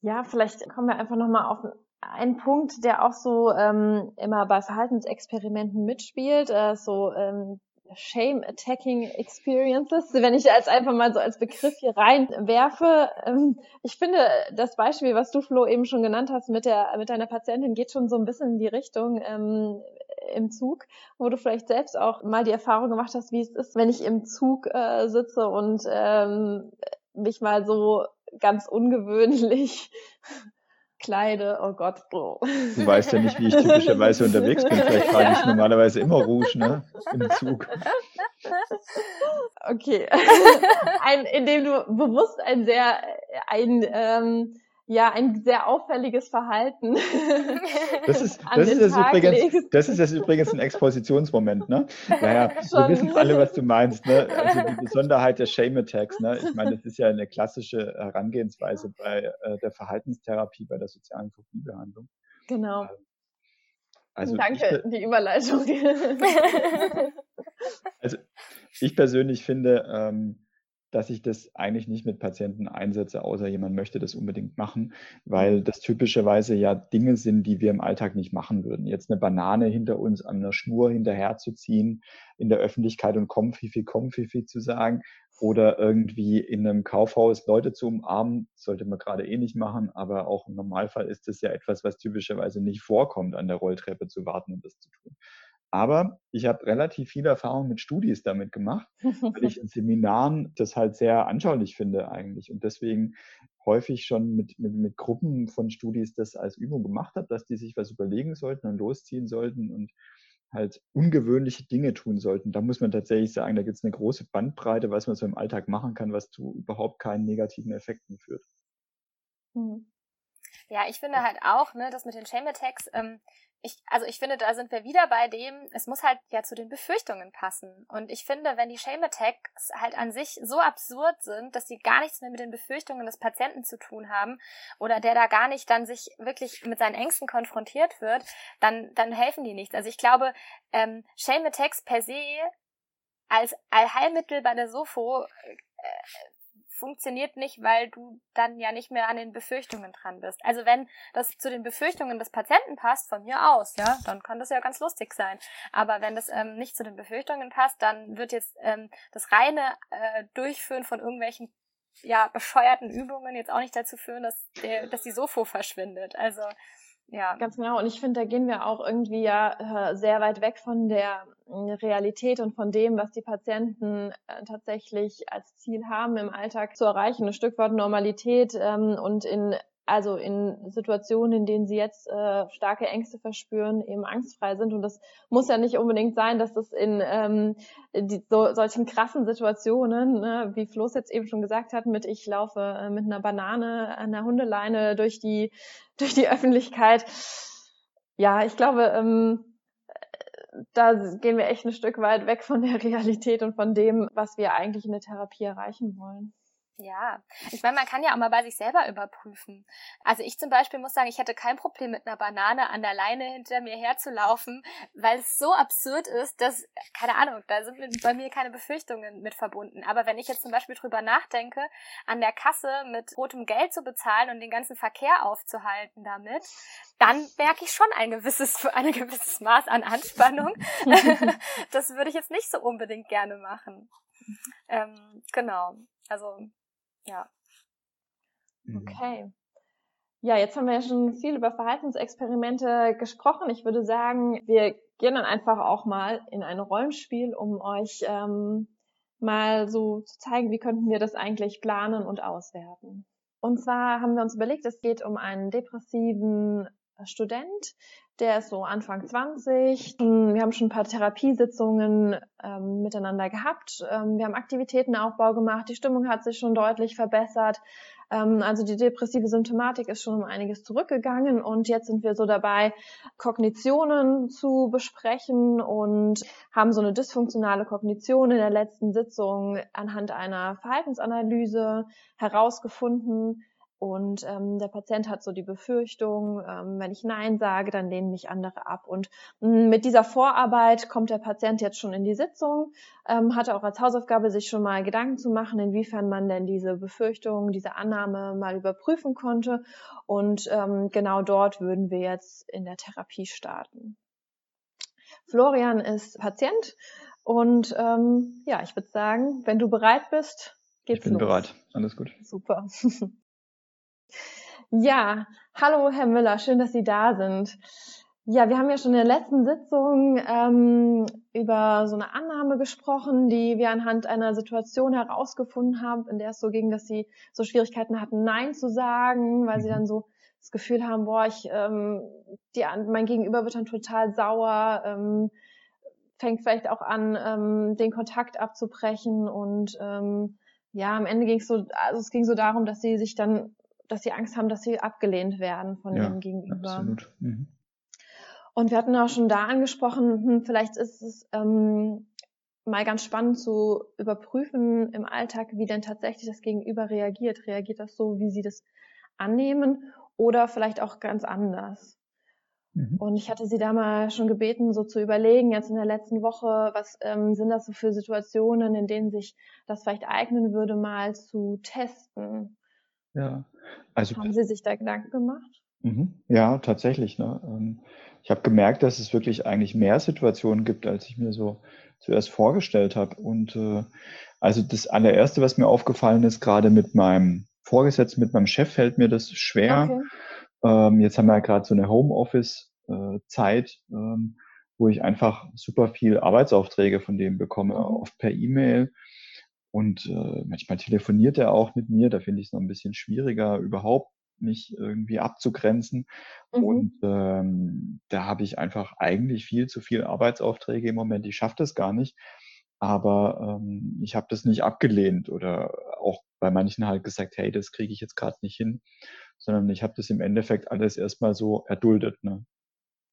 S1: Ja, vielleicht kommen wir einfach nochmal auf einen Punkt, der auch so ähm, immer bei Verhaltensexperimenten mitspielt, äh, so ähm, Shame-Attacking Experiences, wenn ich als einfach mal so als Begriff hier reinwerfe. Ähm, ich finde, das Beispiel, was du, Flo, eben schon genannt hast mit der, mit deiner Patientin, geht schon so ein bisschen in die Richtung. Ähm, im Zug, wo du vielleicht selbst auch mal die Erfahrung gemacht hast, wie es ist, wenn ich im Zug äh, sitze und ähm, mich mal so ganz ungewöhnlich kleide. Oh Gott,
S3: oh. Du weißt ja nicht, wie ich typischerweise unterwegs bin. Vielleicht trage ich normalerweise immer Rouge, ne? Im Zug.
S1: Okay. ein, indem du bewusst ein sehr, ein, ähm, ja, ein sehr auffälliges Verhalten.
S3: Das ist, das ist, jetzt übrigens, das ist jetzt übrigens ein Expositionsmoment, ne? Ja, ja, wir wissen alle, was du meinst, ne? Also die Besonderheit der Shame Attacks, ne? Ich meine, das ist ja eine klassische Herangehensweise bei äh, der Verhaltenstherapie, bei der sozialen Phobiebehandlung.
S1: Genau. Ähm, also Danke, ich, die Überleitung.
S3: also ich persönlich finde, ähm, dass ich das eigentlich nicht mit Patienten einsetze, außer jemand möchte das unbedingt machen, weil mhm. das typischerweise ja Dinge sind, die wir im Alltag nicht machen würden. Jetzt eine Banane hinter uns an einer Schnur hinterherzuziehen, in der Öffentlichkeit und Komfifi, Komfifi zu sagen oder irgendwie in einem Kaufhaus Leute zu umarmen, sollte man gerade eh nicht machen, aber auch im Normalfall ist es ja etwas, was typischerweise nicht vorkommt, an der Rolltreppe zu warten und das zu tun. Aber ich habe relativ viel Erfahrung mit Studis damit gemacht, weil ich in Seminaren das halt sehr anschaulich finde eigentlich und deswegen häufig schon mit, mit, mit Gruppen von Studis das als Übung gemacht habe, dass die sich was überlegen sollten und losziehen sollten und halt ungewöhnliche Dinge tun sollten. Da muss man tatsächlich sagen, da gibt es eine große Bandbreite, was man so im Alltag machen kann, was zu überhaupt keinen negativen Effekten führt.
S2: Mhm. Ja, ich finde halt auch, ne, das mit den Shame Attacks, ähm, ich, also ich finde, da sind wir wieder bei dem, es muss halt ja zu den Befürchtungen passen. Und ich finde, wenn die Shame Attacks halt an sich so absurd sind, dass sie gar nichts mehr mit den Befürchtungen des Patienten zu tun haben oder der da gar nicht dann sich wirklich mit seinen Ängsten konfrontiert wird, dann, dann helfen die nichts. Also ich glaube, ähm, Shame Attacks per se als Allheilmittel bei der Sofo äh, funktioniert nicht, weil du dann ja nicht mehr an den Befürchtungen dran bist. Also wenn das zu den Befürchtungen des Patienten passt, von mir aus, ja, dann kann das ja ganz lustig sein. Aber wenn das ähm, nicht zu den Befürchtungen passt, dann wird jetzt ähm, das reine äh, Durchführen von irgendwelchen ja bescheuerten Übungen jetzt auch nicht dazu führen, dass der, dass die Sofo verschwindet. Also
S1: ja. Ganz genau. Und ich finde, da gehen wir auch irgendwie ja äh, sehr weit weg von der äh, Realität und von dem, was die Patienten äh, tatsächlich als Ziel haben, im Alltag zu erreichen. Ein Stück weit Normalität ähm, und in also in Situationen, in denen sie jetzt äh, starke Ängste verspüren, eben angstfrei sind. Und das muss ja nicht unbedingt sein, dass das in ähm, die, so, solchen krassen Situationen, ne, wie Floß jetzt eben schon gesagt hat, mit ich laufe äh, mit einer Banane an der Hundeleine durch die, durch die Öffentlichkeit. Ja, ich glaube, ähm, da gehen wir echt ein Stück weit weg von der Realität und von dem, was wir eigentlich in der Therapie erreichen wollen.
S2: Ja, ich meine, man kann ja auch mal bei sich selber überprüfen. Also ich zum Beispiel muss sagen, ich hätte kein Problem mit einer Banane an der Leine hinter mir herzulaufen, weil es so absurd ist, dass, keine Ahnung, da sind bei mir keine Befürchtungen mit verbunden. Aber wenn ich jetzt zum Beispiel drüber nachdenke, an der Kasse mit rotem Geld zu bezahlen und den ganzen Verkehr aufzuhalten damit, dann merke ich schon ein gewisses, ein gewisses Maß an Anspannung. das würde ich jetzt nicht so unbedingt gerne machen. Ähm, genau. Also ja.
S1: Mhm. Okay. Ja, jetzt haben wir ja schon viel über Verhaltensexperimente gesprochen. Ich würde sagen, wir gehen dann einfach auch mal in ein Rollenspiel, um euch ähm, mal so zu zeigen, wie könnten wir das eigentlich planen und auswerten. Und zwar haben wir uns überlegt, es geht um einen depressiven Student, der ist so Anfang 20. Wir haben schon ein paar Therapiesitzungen ähm, miteinander gehabt. Ähm, wir haben Aktivitätenaufbau gemacht. Die Stimmung hat sich schon deutlich verbessert. Ähm, also die depressive Symptomatik ist schon um einiges zurückgegangen und jetzt sind wir so dabei, Kognitionen zu besprechen und haben so eine dysfunktionale Kognition in der letzten Sitzung anhand einer Verhaltensanalyse herausgefunden und ähm, der Patient hat so die Befürchtung, ähm, wenn ich Nein sage, dann lehnen mich andere ab. Und ähm, mit dieser Vorarbeit kommt der Patient jetzt schon in die Sitzung, ähm, hatte auch als Hausaufgabe sich schon mal Gedanken zu machen, inwiefern man denn diese Befürchtung, diese Annahme mal überprüfen konnte. Und ähm, genau dort würden wir jetzt in der Therapie starten. Florian ist Patient und ähm, ja, ich würde sagen, wenn du bereit bist, geht's
S3: Ich bin
S1: los.
S3: bereit. Alles gut.
S1: Super. Ja, hallo Herr Müller, schön, dass Sie da sind. Ja, wir haben ja schon in der letzten Sitzung ähm, über so eine Annahme gesprochen, die wir anhand einer Situation herausgefunden haben, in der es so ging, dass sie so Schwierigkeiten hatten, Nein zu sagen, weil sie mhm. dann so das Gefühl haben, boah, ich, ähm, die, mein Gegenüber wird dann total sauer, ähm, fängt vielleicht auch an, ähm, den Kontakt abzubrechen und ähm, ja, am Ende ging es so, also es ging so darum, dass sie sich dann, dass sie Angst haben, dass sie abgelehnt werden von ja, ihrem Gegenüber. Absolut. Mhm. Und wir hatten auch schon da angesprochen, hm, vielleicht ist es ähm, mal ganz spannend zu überprüfen im Alltag, wie denn tatsächlich das Gegenüber reagiert. Reagiert das so, wie sie das annehmen oder vielleicht auch ganz anders? Mhm. Und ich hatte sie da mal schon gebeten, so zu überlegen, jetzt in der letzten Woche, was ähm, sind das so für Situationen, in denen sich das vielleicht eignen würde, mal zu testen.
S3: Ja,
S1: also. Haben Sie sich da Gedanken gemacht?
S3: Mhm. Ja, tatsächlich. Ne? Ähm, ich habe gemerkt, dass es wirklich eigentlich mehr Situationen gibt, als ich mir so zuerst vorgestellt habe. Und äh, also das allererste, was mir aufgefallen ist, gerade mit meinem Vorgesetzten, mit meinem Chef fällt mir das schwer. Okay. Ähm, jetzt haben wir ja gerade so eine Homeoffice-Zeit, äh, ähm, wo ich einfach super viel Arbeitsaufträge von dem bekomme, mhm. oft per E-Mail. Und äh, manchmal telefoniert er auch mit mir, da finde ich es noch ein bisschen schwieriger, überhaupt mich irgendwie abzugrenzen. Mhm. Und ähm, da habe ich einfach eigentlich viel zu viele Arbeitsaufträge im Moment. Ich schaffe das gar nicht. Aber ähm, ich habe das nicht abgelehnt oder auch bei manchen halt gesagt, hey, das kriege ich jetzt gerade nicht hin, sondern ich habe das im Endeffekt alles erstmal so erduldet. Ne?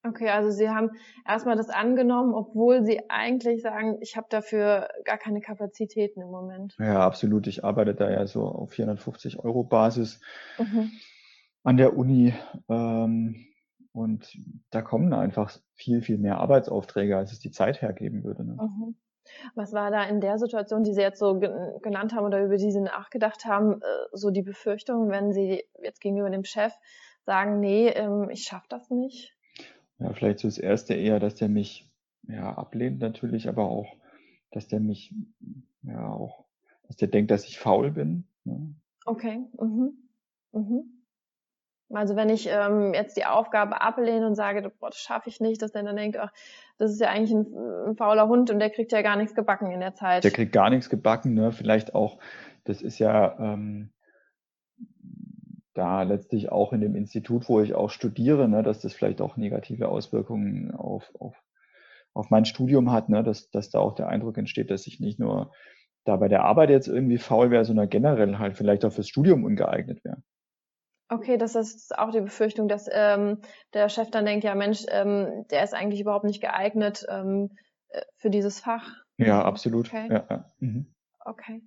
S1: Okay, also Sie haben erstmal das angenommen, obwohl Sie eigentlich sagen, ich habe dafür gar keine Kapazitäten im Moment.
S3: Ja, absolut. Ich arbeite da ja so auf 450 Euro Basis. Mhm an der Uni. Ähm, und da kommen einfach viel, viel mehr Arbeitsaufträge, als es die Zeit hergeben würde. Ne? Mhm.
S1: Was war da in der Situation, die Sie jetzt so genannt haben oder über die Sie nachgedacht haben, äh, so die Befürchtung, wenn Sie jetzt gegenüber dem Chef sagen, nee, ähm, ich schaffe das nicht?
S3: Ja, vielleicht so das Erste eher, dass der mich ja ablehnt natürlich, aber auch, dass der mich ja auch, dass der denkt, dass ich faul bin. Ne?
S1: Okay. Mhm. Mhm. Also wenn ich ähm, jetzt die Aufgabe ablehne und sage, boah, das schaffe ich nicht, dass der dann denkt, ach, das ist ja eigentlich ein, ein, fauler Hund und der kriegt ja gar nichts gebacken in der Zeit.
S3: Der kriegt gar nichts gebacken, ne? Vielleicht auch, das ist ja ähm, da letztlich auch in dem Institut, wo ich auch studiere, ne, dass das vielleicht auch negative Auswirkungen auf, auf, auf mein Studium hat, ne? dass, dass da auch der Eindruck entsteht, dass ich nicht nur da bei der Arbeit jetzt irgendwie faul wäre, sondern generell halt vielleicht auch fürs Studium ungeeignet wäre.
S1: Okay, das ist auch die Befürchtung, dass ähm, der Chef dann denkt, ja Mensch, ähm, der ist eigentlich überhaupt nicht geeignet ähm, äh, für dieses Fach.
S3: Ja, absolut.
S1: Okay.
S3: Ja, ja. Mhm.
S1: okay.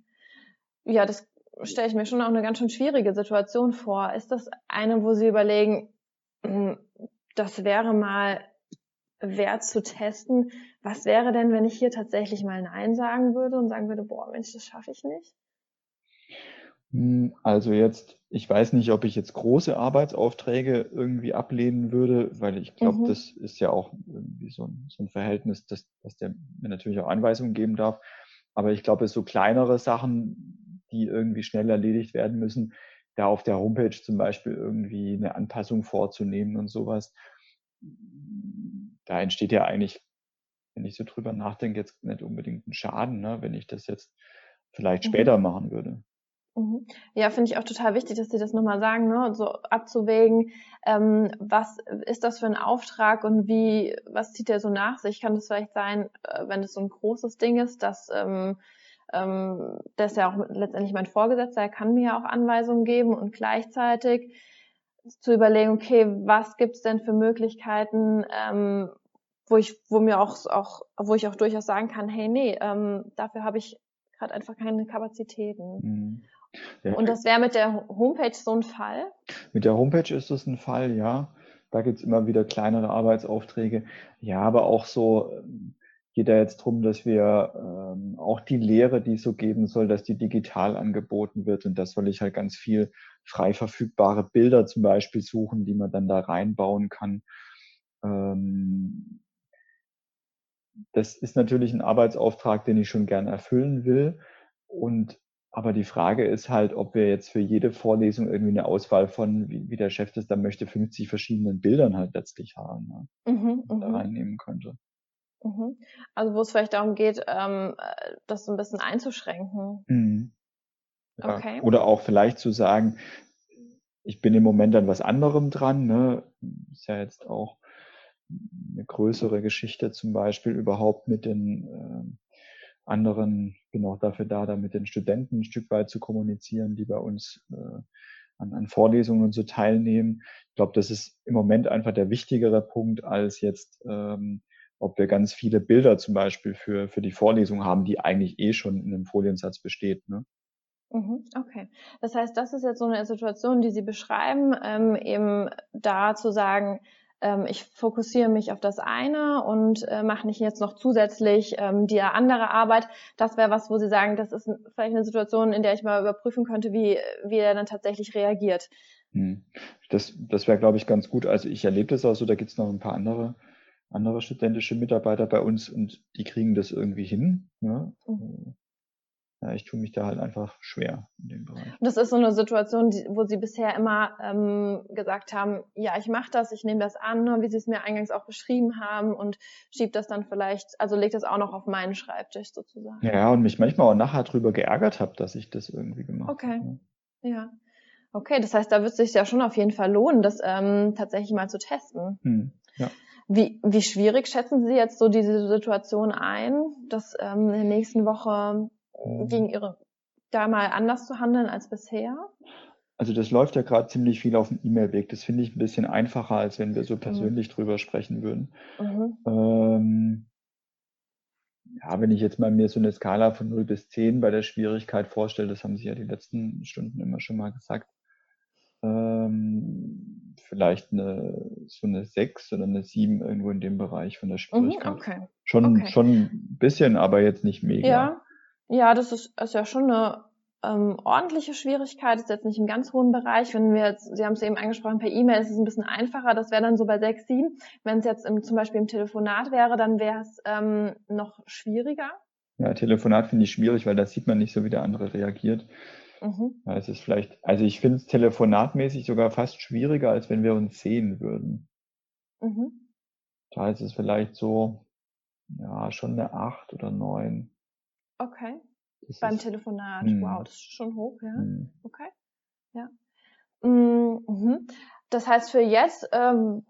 S1: Ja, das stelle ich mir schon auch eine ganz schön schwierige Situation vor. Ist das eine, wo Sie überlegen, hm, das wäre mal wert zu testen? Was wäre denn, wenn ich hier tatsächlich mal Nein sagen würde und sagen würde, boah, Mensch, das schaffe ich nicht?
S3: Hm, also jetzt, ich weiß nicht, ob ich jetzt große Arbeitsaufträge irgendwie ablehnen würde, weil ich glaube, mhm. das ist ja auch irgendwie so ein, so ein Verhältnis, dass, dass der mir natürlich auch Anweisungen geben darf. Aber ich glaube, so kleinere Sachen, die irgendwie schnell erledigt werden müssen, da auf der Homepage zum Beispiel irgendwie eine Anpassung vorzunehmen und sowas, da entsteht ja eigentlich, wenn ich so drüber nachdenke, jetzt nicht unbedingt ein Schaden, ne, wenn ich das jetzt vielleicht mhm. später machen würde.
S1: Mhm. Ja, finde ich auch total wichtig, dass Sie das nochmal sagen, ne? so abzuwägen, ähm, was ist das für ein Auftrag und wie, was zieht der so nach sich? Kann das vielleicht sein, äh, wenn es so ein großes Ding ist, dass ähm, ähm, der ist ja auch letztendlich mein Vorgesetzter, er kann mir ja auch Anweisungen geben und gleichzeitig zu überlegen, okay, was gibt's denn für Möglichkeiten, ähm, wo ich, wo mir auch, auch, wo ich auch durchaus sagen kann, hey, nee, ähm, dafür habe ich gerade einfach keine Kapazitäten. Mhm. Ja. Und das wäre mit der Homepage so ein Fall?
S3: Mit der Homepage ist es ein Fall, ja. Da gibt's immer wieder kleinere Arbeitsaufträge. Ja, aber auch so geht da jetzt drum, dass wir ähm, auch die Lehre, die es so geben soll, dass die digital angeboten wird. Und das soll ich halt ganz viel frei verfügbare Bilder zum Beispiel suchen, die man dann da reinbauen kann. Ähm, das ist natürlich ein Arbeitsauftrag, den ich schon gern erfüllen will. Und aber die Frage ist halt, ob wir jetzt für jede Vorlesung irgendwie eine Auswahl von, wie, wie der Chef das dann möchte, 50 verschiedenen Bildern halt letztlich haben, ne? mhm, da mhm. reinnehmen könnte.
S1: Mhm. Also wo es vielleicht darum geht, ähm, das so ein bisschen einzuschränken. Mhm.
S3: Ja. Okay. Oder auch vielleicht zu sagen, ich bin im Moment an was anderem dran. Ne? Ist ja jetzt auch eine größere Geschichte zum Beispiel überhaupt mit den äh, anderen, bin auch dafür da, da mit den Studenten ein Stück weit zu kommunizieren, die bei uns äh, an, an Vorlesungen und so teilnehmen. Ich glaube, das ist im Moment einfach der wichtigere Punkt, als jetzt, ähm, ob wir ganz viele Bilder zum Beispiel für, für die Vorlesung haben, die eigentlich eh schon in einem Foliensatz besteht. Ne?
S1: Mhm, okay. Das heißt, das ist jetzt so eine Situation, die Sie beschreiben, ähm, eben da zu sagen, ähm, ich fokussiere mich auf das eine und äh, mache nicht jetzt noch zusätzlich ähm, die andere Arbeit. Das wäre was, wo Sie sagen, das ist vielleicht eine Situation, in der ich mal überprüfen könnte, wie, wie er dann tatsächlich reagiert.
S3: Hm. Das, das wäre, glaube ich, ganz gut. Also ich erlebe das auch so, da gibt es noch ein paar andere andere studentische Mitarbeiter bei uns und die kriegen das irgendwie hin. Ja? Mhm ja, ich tue mich da halt einfach schwer in dem Bereich.
S1: Das ist so eine Situation, die, wo Sie bisher immer ähm, gesagt haben, ja, ich mache das, ich nehme das an, ne, wie Sie es mir eingangs auch beschrieben haben und schiebe das dann vielleicht, also lege das auch noch auf meinen Schreibtisch sozusagen.
S3: Ja, und mich manchmal auch nachher drüber geärgert habe, dass ich das irgendwie gemacht
S1: habe. Okay,
S3: ne?
S1: ja. Okay, das heißt, da wird es sich ja schon auf jeden Fall lohnen, das ähm, tatsächlich mal zu testen. Hm, ja. Wie, wie schwierig schätzen Sie jetzt so diese Situation ein, dass ähm, in der nächsten Woche gegen ihre da mal anders zu handeln als bisher?
S3: Also das läuft ja gerade ziemlich viel auf dem E-Mail-Weg. Das finde ich ein bisschen einfacher, als wenn wir so mhm. persönlich mhm. drüber sprechen würden. Mhm. Ähm, ja, wenn ich jetzt mal mir so eine Skala von 0 bis 10 bei der Schwierigkeit vorstelle, das haben Sie ja die letzten Stunden immer schon mal gesagt, ähm, vielleicht eine, so eine 6 oder eine 7 irgendwo in dem Bereich von der Schwierigkeit. Mhm, okay. Schon, okay. schon ein bisschen, aber jetzt nicht mega.
S1: Ja, ja, das ist, ist ja schon eine ähm, ordentliche Schwierigkeit, ist jetzt nicht im ganz hohen Bereich. Wenn wir jetzt, Sie haben es eben angesprochen, per E-Mail ist es ein bisschen einfacher, das wäre dann so bei 6, 7. Wenn es jetzt im, zum Beispiel im Telefonat wäre, dann wäre es ähm, noch schwieriger.
S3: Ja, Telefonat finde ich schwierig, weil da sieht man nicht so, wie der andere reagiert. Mhm. Ja, es ist vielleicht, also ich finde es telefonatmäßig sogar fast schwieriger, als wenn wir uns sehen würden. Mhm. Da ist es vielleicht so, ja, schon eine 8 oder 9.
S1: Okay. Das Beim Telefonat. Mh. Wow, das ist schon hoch, ja. Mh. Okay. Ja. Mhm. Das heißt, für jetzt, ähm,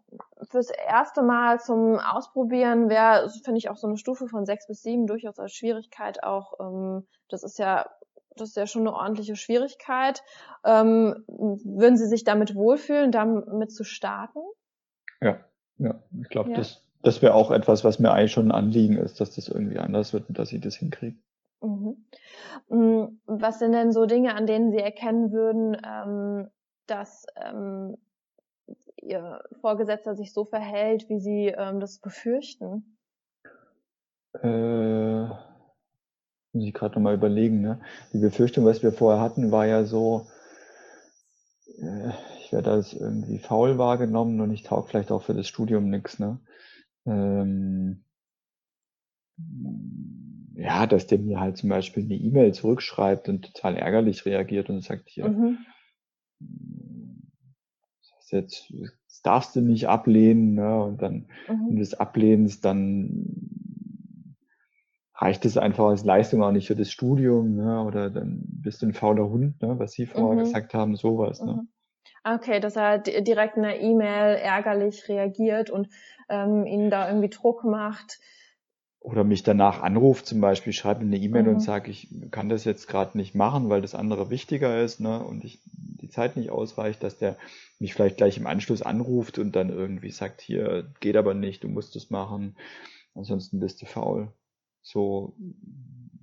S1: fürs erste Mal zum Ausprobieren wäre, finde ich auch so eine Stufe von sechs bis sieben durchaus als Schwierigkeit auch, ähm, das ist ja, das ist ja schon eine ordentliche Schwierigkeit. Ähm, würden Sie sich damit wohlfühlen, damit zu starten?
S3: Ja, ja, ich glaube, ja. das, das wäre auch etwas, was mir eigentlich schon ein Anliegen ist, dass das irgendwie anders wird und dass ich das hinkriege. Mhm.
S1: Mm, was sind denn so Dinge, an denen Sie erkennen würden, ähm, dass ähm, Ihr Vorgesetzter sich so verhält, wie Sie ähm, das befürchten?
S3: Äh, muss ich gerade nochmal überlegen. Ne? Die Befürchtung, was wir vorher hatten, war ja so, äh, ich werde als irgendwie faul wahrgenommen und ich tauge vielleicht auch für das Studium nichts. Ne? Ähm, ja, dass der mir halt zum Beispiel eine E-Mail zurückschreibt und total ärgerlich reagiert und sagt hier, mhm. das, jetzt, das darfst du nicht ablehnen, ne? Und dann, mhm. wenn du es ablehnst, dann reicht es einfach als Leistung auch nicht für das Studium, ne? Oder dann bist du ein fauler Hund, ne? Was Sie vorher mhm. gesagt haben, sowas, ne?
S1: Mhm. Okay, dass er direkt in der E-Mail ärgerlich reagiert und ähm, ihnen da irgendwie Druck macht
S3: oder mich danach anruft, zum Beispiel, schreibe eine E-Mail mhm. und sage, ich kann das jetzt gerade nicht machen, weil das andere wichtiger ist, ne, und ich die Zeit nicht ausreicht, dass der mich vielleicht gleich im Anschluss anruft und dann irgendwie sagt, hier geht aber nicht, du musst es machen, ansonsten bist du faul. So,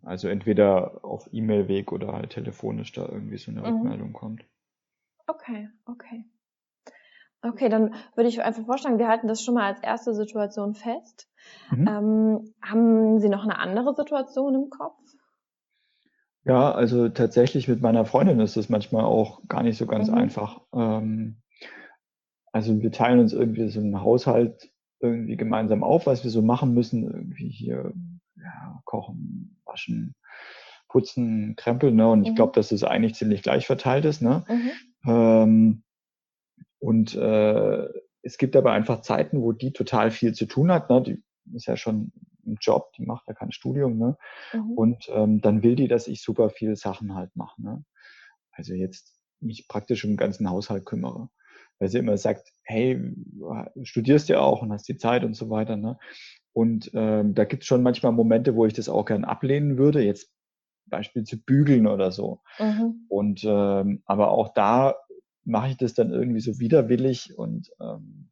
S3: also entweder auf E-Mail-Weg oder halt telefonisch da irgendwie so eine mhm. Rückmeldung kommt.
S1: Okay, okay. Okay, dann würde ich einfach vorschlagen, wir halten das schon mal als erste Situation fest. Mhm. Ähm, haben Sie noch eine andere Situation im Kopf?
S3: Ja, also tatsächlich mit meiner Freundin ist es manchmal auch gar nicht so ganz mhm. einfach. Ähm, also wir teilen uns irgendwie so einen Haushalt irgendwie gemeinsam auf, was wir so machen müssen. Irgendwie hier ja, kochen, waschen, putzen, krempeln, ne? Und ich mhm. glaube, dass das eigentlich ziemlich gleich verteilt ist, ne? Mhm. Ähm, und äh, es gibt aber einfach Zeiten, wo die total viel zu tun hat. Ne? Die ist ja schon im Job, die macht ja kein Studium. Ne? Mhm. Und ähm, dann will die, dass ich super viele Sachen halt mache. Ne? Also jetzt mich praktisch um den ganzen Haushalt kümmere. Weil sie immer sagt, hey, du studierst ja auch und hast die Zeit und so weiter. Ne? Und ähm, da gibt es schon manchmal Momente, wo ich das auch gern ablehnen würde. Jetzt Beispiel zu bügeln oder so. Mhm. Und ähm, aber auch da mache ich das dann irgendwie so widerwillig und ähm,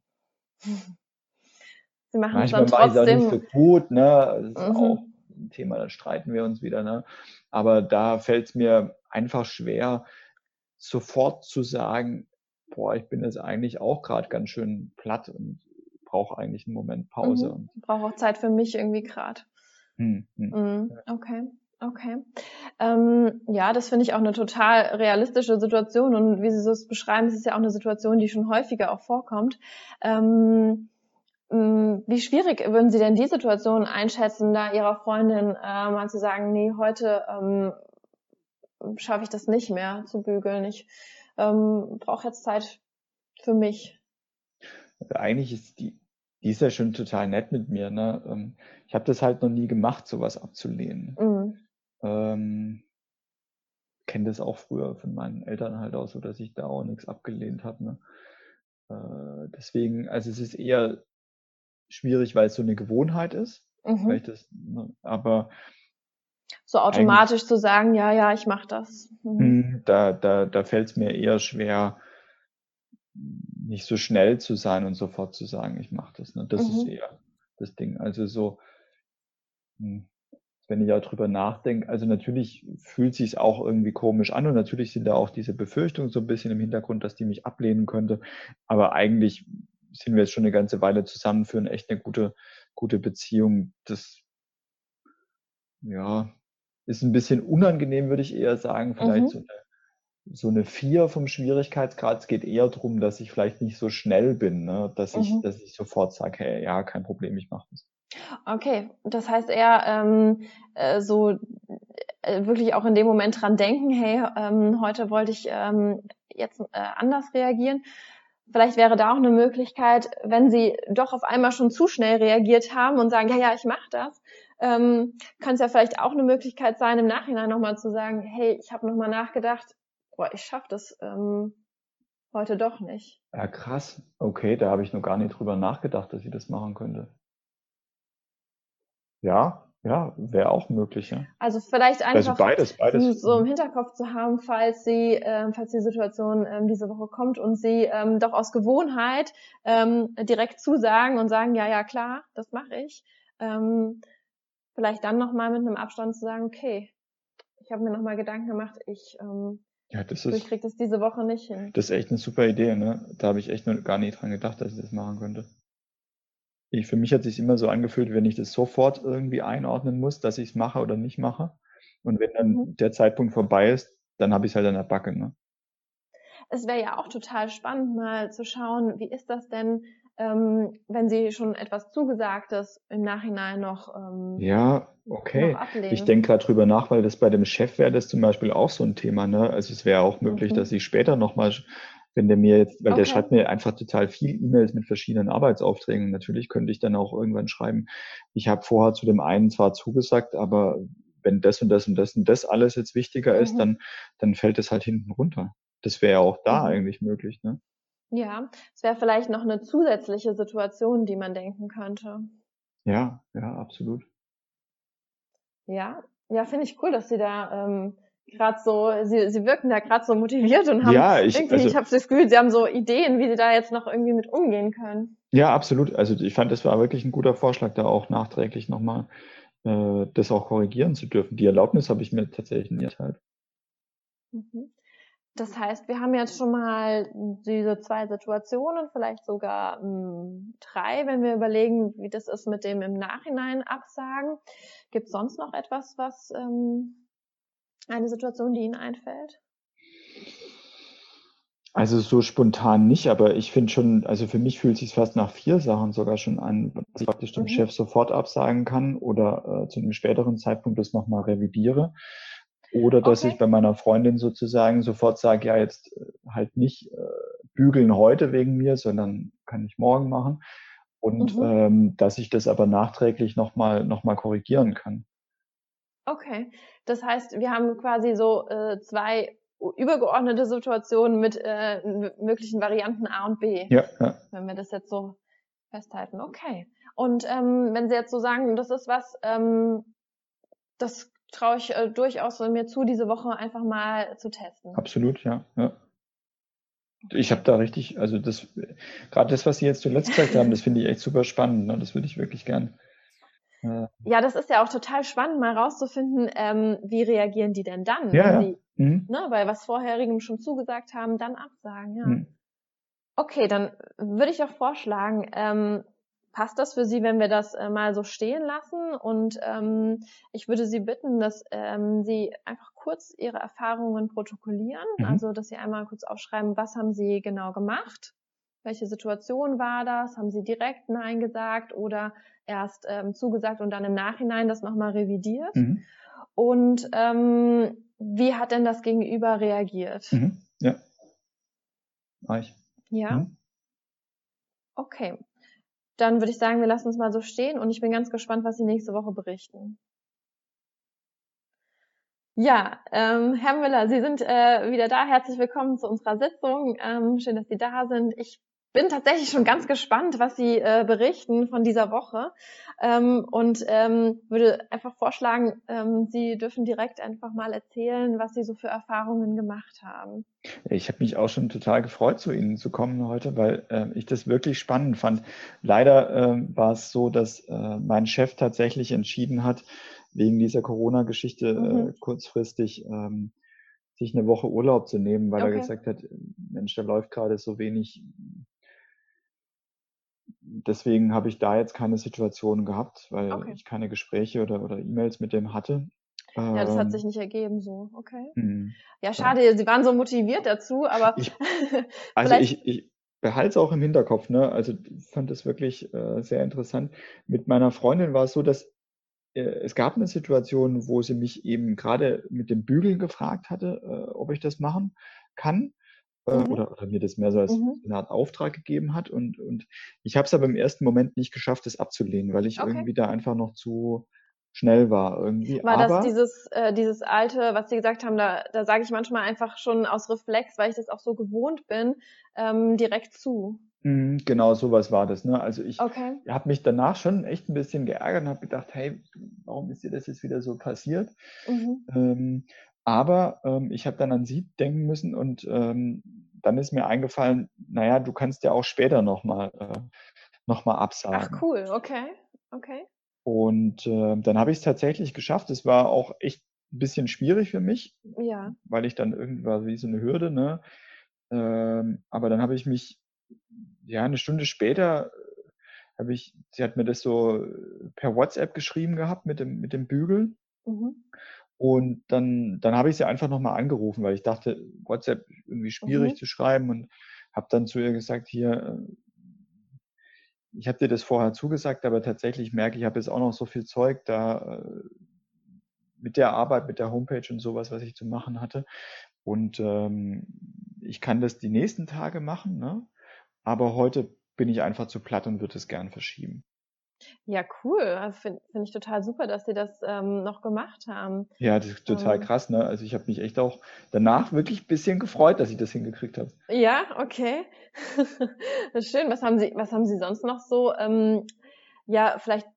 S1: Sie machen manchmal es dann trotzdem.
S3: mache ich es auch nicht so gut, ne? Das ist mhm. auch ein Thema, da streiten wir uns wieder, ne? Aber da fällt es mir einfach schwer, sofort zu sagen, boah, ich bin jetzt eigentlich auch gerade ganz schön platt und brauche eigentlich einen Moment Pause.
S1: Mhm. Brauche auch Zeit für mich irgendwie gerade. Hm, hm. Mhm. Okay. Okay. Ähm, ja, das finde ich auch eine total realistische Situation und wie Sie es beschreiben, ist es ja auch eine Situation, die schon häufiger auch vorkommt. Ähm, mm, wie schwierig würden Sie denn die Situation einschätzen, da Ihrer Freundin äh, mal zu sagen, nee, heute ähm, schaffe ich das nicht mehr zu bügeln. Ich ähm, brauche jetzt Zeit für mich.
S3: Also eigentlich ist die, die ist ja schon total nett mit mir. Ne? Ähm, ich habe das halt noch nie gemacht, sowas abzulehnen. Mhm. Ähm, kenne das auch früher von meinen Eltern halt auch so, dass ich da auch nichts abgelehnt habe. Ne? Äh, deswegen, also es ist eher schwierig, weil es so eine Gewohnheit ist. Mhm. Das, ne, aber
S1: so automatisch zu sagen, ja, ja, ich mache das.
S3: Mhm. Hm, da, da, da fällt es mir eher schwer, nicht so schnell zu sein und sofort zu sagen, ich mache das. Ne? Das mhm. ist eher das Ding. Also so, hm, wenn ich auch drüber nachdenke, also natürlich fühlt sich auch irgendwie komisch an und natürlich sind da auch diese Befürchtungen so ein bisschen im Hintergrund, dass die mich ablehnen könnte. Aber eigentlich sind wir jetzt schon eine ganze Weile zusammen, führen echt eine gute, gute Beziehung. Das, ja, ist ein bisschen unangenehm, würde ich eher sagen. Vielleicht mhm. so, eine, so eine vier vom Schwierigkeitsgrad. Es geht eher darum, dass ich vielleicht nicht so schnell bin, ne? dass, mhm. ich, dass ich sofort sage, hey, ja, kein Problem, ich mache das.
S1: Okay, das heißt eher ähm, äh, so äh, wirklich auch in dem Moment dran denken, hey, ähm, heute wollte ich ähm, jetzt äh, anders reagieren. Vielleicht wäre da auch eine Möglichkeit, wenn Sie doch auf einmal schon zu schnell reagiert haben und sagen, ja, ja, ich mache das, ähm, kann es ja vielleicht auch eine Möglichkeit sein, im Nachhinein nochmal zu sagen, hey, ich habe nochmal nachgedacht, boah, ich schaffe das ähm, heute doch nicht.
S3: Ja, krass. Okay, da habe ich noch gar nicht drüber nachgedacht, dass ich das machen könnte. Ja, ja, wäre auch möglich, ja.
S1: Also vielleicht also einfach also beides, beides. so im Hinterkopf zu haben, falls sie, äh, falls die Situation ähm, diese Woche kommt und sie ähm, doch aus Gewohnheit ähm, direkt zusagen und sagen, ja, ja, klar, das mache ich. Ähm, vielleicht dann nochmal mit einem Abstand zu sagen, okay, ich habe mir nochmal Gedanken gemacht, ich ähm, ja, das ist, ich krieg das diese Woche nicht hin.
S3: Das ist echt eine super Idee, ne? Da habe ich echt noch gar nicht dran gedacht, dass ich das machen könnte ich, für mich hat sich immer so angefühlt, wenn ich das sofort irgendwie einordnen muss, dass ich es mache oder nicht mache. Und wenn dann mhm. der Zeitpunkt vorbei ist, dann habe ich es halt an der Backe. Ne?
S1: Es wäre ja auch total spannend, mal zu schauen, wie ist das denn, ähm, wenn Sie schon etwas Zugesagtes im Nachhinein noch
S3: ähm, Ja, okay. Noch ich denke gerade drüber nach, weil das bei dem Chef wäre das zum Beispiel auch so ein Thema. Ne? Also es wäre auch möglich, mhm. dass ich später nochmal wenn der mir jetzt, weil okay. der schreibt mir einfach total viel E-Mails mit verschiedenen Arbeitsaufträgen. Natürlich könnte ich dann auch irgendwann schreiben, ich habe vorher zu dem einen zwar zugesagt, aber wenn das und das und das und das alles jetzt wichtiger mhm. ist, dann, dann fällt es halt hinten runter. Das wäre ja auch da mhm. eigentlich möglich, ne?
S1: Ja, es wäre vielleicht noch eine zusätzliche Situation, die man denken könnte.
S3: Ja, ja, absolut.
S1: Ja, ja, finde ich cool, dass Sie da ähm, gerade so, sie, sie wirken da gerade so motiviert und haben
S3: ja, ich,
S1: irgendwie, also, ich habe das Gefühl, sie haben so Ideen, wie sie da jetzt noch irgendwie mit umgehen können.
S3: Ja, absolut. Also ich fand, das war wirklich ein guter Vorschlag, da auch nachträglich nochmal äh, das auch korrigieren zu dürfen. Die Erlaubnis habe ich mir tatsächlich nie erteilt.
S1: Mhm. Das heißt, wir haben jetzt schon mal diese zwei Situationen, vielleicht sogar mh, hm, drei, wenn wir überlegen, wie das ist mit dem im Nachhinein absagen. Gibt es sonst noch etwas, was ähm, eine Situation, die Ihnen einfällt?
S3: Also so spontan nicht, aber ich finde schon, also für mich fühlt es sich fast nach vier Sachen sogar schon an, dass ich praktisch dem mhm. Chef sofort absagen kann oder äh, zu einem späteren Zeitpunkt das nochmal revidiere. Oder dass okay. ich bei meiner Freundin sozusagen sofort sage, ja, jetzt äh, halt nicht äh, bügeln heute wegen mir, sondern kann ich morgen machen. Und mhm. ähm, dass ich das aber nachträglich nochmal noch mal korrigieren kann.
S1: Okay, das heißt, wir haben quasi so äh, zwei übergeordnete Situationen mit äh, möglichen Varianten A und B.
S3: Ja, ja.
S1: Wenn wir das jetzt so festhalten. Okay. Und ähm, wenn Sie jetzt so sagen, das ist was, ähm, das traue ich äh, durchaus mir zu, diese Woche einfach mal zu testen.
S3: Absolut, ja. ja. Ich habe da richtig, also das, gerade das, was Sie jetzt zuletzt gesagt haben, das finde ich echt super spannend. Ne? Das würde ich wirklich gern.
S1: Äh, ja, das ist ja auch total spannend, mal rauszufinden, ähm, wie reagieren die denn dann,
S3: ja,
S1: wenn
S3: ja.
S1: sie, mhm. ne, bei was vorherigem schon zugesagt haben, dann absagen, ja. Mhm. Okay, dann würde ich auch vorschlagen, ähm, Passt das für Sie, wenn wir das äh, mal so stehen lassen? Und ähm, ich würde Sie bitten, dass ähm, Sie einfach kurz Ihre Erfahrungen protokollieren, mhm. also dass Sie einmal kurz aufschreiben, was haben Sie genau gemacht? Welche Situation war das? Haben Sie direkt Nein gesagt oder erst ähm, zugesagt und dann im Nachhinein das nochmal revidiert? Mhm. Und ähm, wie hat denn das Gegenüber reagiert?
S3: Mhm. Ja. War ich.
S1: Ja. Mhm. Okay dann würde ich sagen, wir lassen uns mal so stehen und ich bin ganz gespannt, was Sie nächste Woche berichten. Ja, ähm, Herr Müller, Sie sind äh, wieder da. Herzlich willkommen zu unserer Sitzung. Ähm, schön, dass Sie da sind. Ich bin tatsächlich schon ganz gespannt, was Sie äh, berichten von dieser Woche ähm, und ähm, würde einfach vorschlagen, ähm, Sie dürfen direkt einfach mal erzählen, was Sie so für Erfahrungen gemacht haben.
S3: Ich habe mich auch schon total gefreut, zu Ihnen zu kommen heute, weil äh, ich das wirklich spannend fand. Leider äh, war es so, dass äh, mein Chef tatsächlich entschieden hat, wegen dieser Corona-Geschichte äh, mhm. kurzfristig ähm, sich eine Woche Urlaub zu nehmen, weil okay. er gesagt hat, Mensch, da läuft gerade so wenig deswegen habe ich da jetzt keine Situation gehabt, weil okay. ich keine Gespräche oder, oder E-Mails mit dem hatte.
S1: Ja, das hat ähm, sich nicht ergeben so, okay. Hm, ja, schade, ja. Sie waren so motiviert dazu, aber.
S3: Ich, also ich, ich behalte es auch im Hinterkopf, ne? Also ich fand das wirklich äh, sehr interessant. Mit meiner Freundin war es so, dass äh, es gab eine Situation, wo sie mich eben gerade mit dem Bügeln gefragt hatte, äh, ob ich das machen kann. Äh, mhm. oder, oder mir das mehr so als mhm. eine Art Auftrag gegeben hat. Und, und ich habe es aber im ersten Moment nicht geschafft, das abzulehnen, weil ich okay. irgendwie da einfach noch zu schnell war irgendwie.
S1: War aber, das dieses, äh, dieses alte, was Sie gesagt haben, da, da sage ich manchmal einfach schon aus Reflex, weil ich das auch so gewohnt bin, ähm, direkt zu.
S3: Mhm, genau, sowas war das. Ne? Also ich okay. habe mich danach schon echt ein bisschen geärgert und habe gedacht, hey, warum ist dir das jetzt wieder so passiert? Mhm. Ähm, aber ähm, ich habe dann an sie denken müssen und ähm, dann ist mir eingefallen, naja, du kannst ja auch später nochmal äh, noch absagen.
S1: Ach cool, okay, okay.
S3: Und äh, dann habe ich es tatsächlich geschafft. Es war auch echt ein bisschen schwierig für mich,
S1: ja.
S3: weil ich dann irgendwie wie so eine Hürde, ne? Ähm, aber dann habe ich mich, ja, eine Stunde später habe ich, sie hat mir das so per WhatsApp geschrieben gehabt mit dem, mit dem Bügel. Mhm. Und dann, dann habe ich sie einfach nochmal angerufen, weil ich dachte, WhatsApp irgendwie schwierig mhm. zu schreiben und habe dann zu ihr gesagt, hier, äh, ich habe dir das vorher zugesagt, aber tatsächlich merke ich, ich habe jetzt auch noch so viel Zeug da äh, mit der Arbeit, mit der Homepage und sowas, was ich zu machen hatte. Und ähm, ich kann das die nächsten Tage machen, ne? aber heute bin ich einfach zu platt und würde es gern verschieben.
S1: Ja, cool. Also Finde find ich total super, dass Sie das ähm, noch gemacht haben.
S3: Ja, das ist total ähm, krass, ne? Also ich habe mich echt auch danach wirklich ein bisschen gefreut, dass ich das hingekriegt habe.
S1: Ja, okay. schön. Was haben Sie, was haben Sie sonst noch so, ähm, ja, vielleicht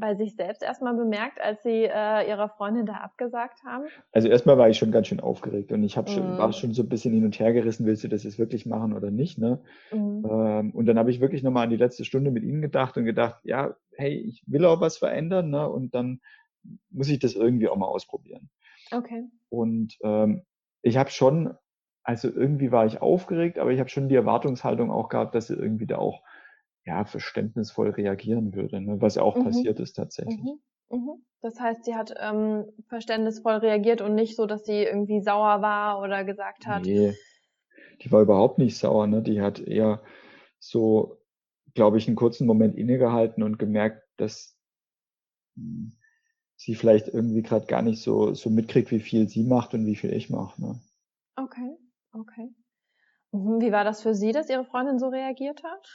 S1: bei sich selbst erstmal bemerkt, als Sie äh, Ihrer Freundin da abgesagt haben?
S3: Also erstmal war ich schon ganz schön aufgeregt und ich hab schon, mm. war schon so ein bisschen hin und her gerissen, willst du das jetzt wirklich machen oder nicht? Ne? Mm. Ähm, und dann habe ich wirklich nochmal an die letzte Stunde mit Ihnen gedacht und gedacht, ja, hey, ich will auch was verändern ne? und dann muss ich das irgendwie auch mal ausprobieren.
S1: Okay.
S3: Und ähm, ich habe schon, also irgendwie war ich aufgeregt, aber ich habe schon die Erwartungshaltung auch gehabt, dass sie irgendwie da auch ja, verständnisvoll reagieren würde, ne? was ja auch mhm. passiert ist tatsächlich. Mhm.
S1: Mhm. Das heißt, sie hat ähm, verständnisvoll reagiert und nicht so, dass sie irgendwie sauer war oder gesagt hat.
S3: Nee, die war überhaupt nicht sauer, ne? Die hat eher so, glaube ich, einen kurzen Moment innegehalten und gemerkt, dass, hm, sie vielleicht irgendwie gerade gar nicht so, so mitkriegt, wie viel sie macht und wie viel ich mache. Ne?
S1: Okay, okay. Mhm, wie war das für Sie, dass Ihre Freundin so reagiert hat?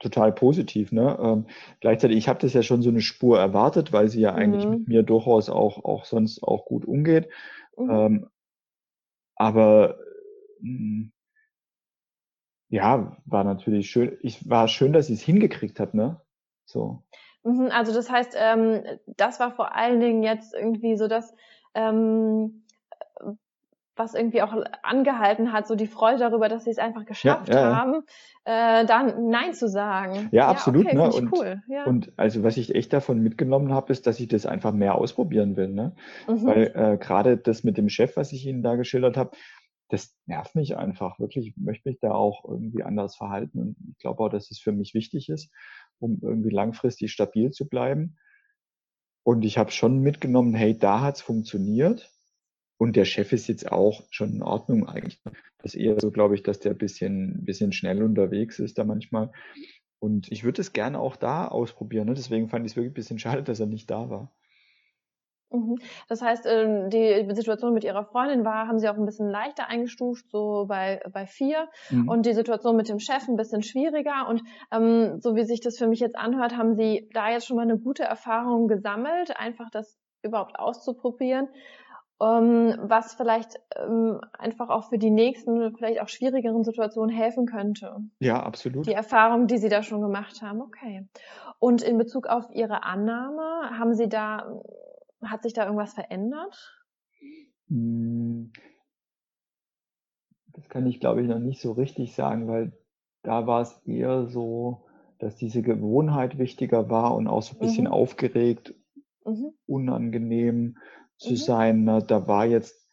S3: Total positiv. Ne? Ähm, gleichzeitig, ich habe das ja schon so eine Spur erwartet, weil sie ja eigentlich mhm. mit mir durchaus auch, auch sonst auch gut umgeht. Mhm. Ähm, aber mh, hm, ja, war natürlich schön. Ich war schön, dass sie es hingekriegt hat, ne? So.
S1: Mhm, also das heißt, ähm, das war vor allen Dingen jetzt irgendwie so das, ähm, was irgendwie auch angehalten hat, so die Freude darüber, dass sie es einfach geschafft ja, ja, haben, äh, dann Nein zu sagen.
S3: Ja, absolut. Okay, ne? und, cool. und also was ich echt davon mitgenommen habe, ist, dass ich das einfach mehr ausprobieren will. Ne? Mhm. Weil äh, gerade das mit dem Chef, was ich Ihnen da geschildert habe, das nervt mich einfach wirklich. Ich möchte mich da auch irgendwie anders verhalten. Und ich glaube auch, dass es für mich wichtig ist, um irgendwie langfristig stabil zu bleiben. Und ich habe schon mitgenommen, hey, da hat's funktioniert. Und der Chef ist jetzt auch schon in Ordnung eigentlich. Das ist eher so, glaube ich, dass der bisschen, bisschen schnell unterwegs ist da manchmal. Und ich würde es gerne auch da ausprobieren. Ne? Deswegen fand ich es wirklich ein bisschen schade, dass er nicht da war.
S1: Mhm. Das heißt, ähm, die Situation mit Ihrer Freundin war, haben Sie auch ein bisschen leichter eingestuft, so bei, bei vier. Mhm. Und die Situation mit dem Chef ein bisschen schwieriger. Und ähm, so wie sich das für mich jetzt anhört, haben Sie da jetzt schon mal eine gute Erfahrung gesammelt, einfach das überhaupt auszuprobieren. Um, ähm, was vielleicht ähm, einfach auch für die nächsten, vielleicht auch schwierigeren Situationen helfen könnte.
S3: Ja, absolut.
S1: Die Erfahrung, die Sie da schon gemacht haben, okay. Und in Bezug auf Ihre Annahme, haben Sie da hat sich da irgendwas verändert? Hm.
S3: Das kann ich, glaube ich, noch nicht so richtig sagen, weil da war es eher so, dass diese Gewohnheit wichtiger war und auch so ein bisschen mhm. aufgeregt, mhm. unangenehm zu mhm. sein. Ne? Da war jetzt,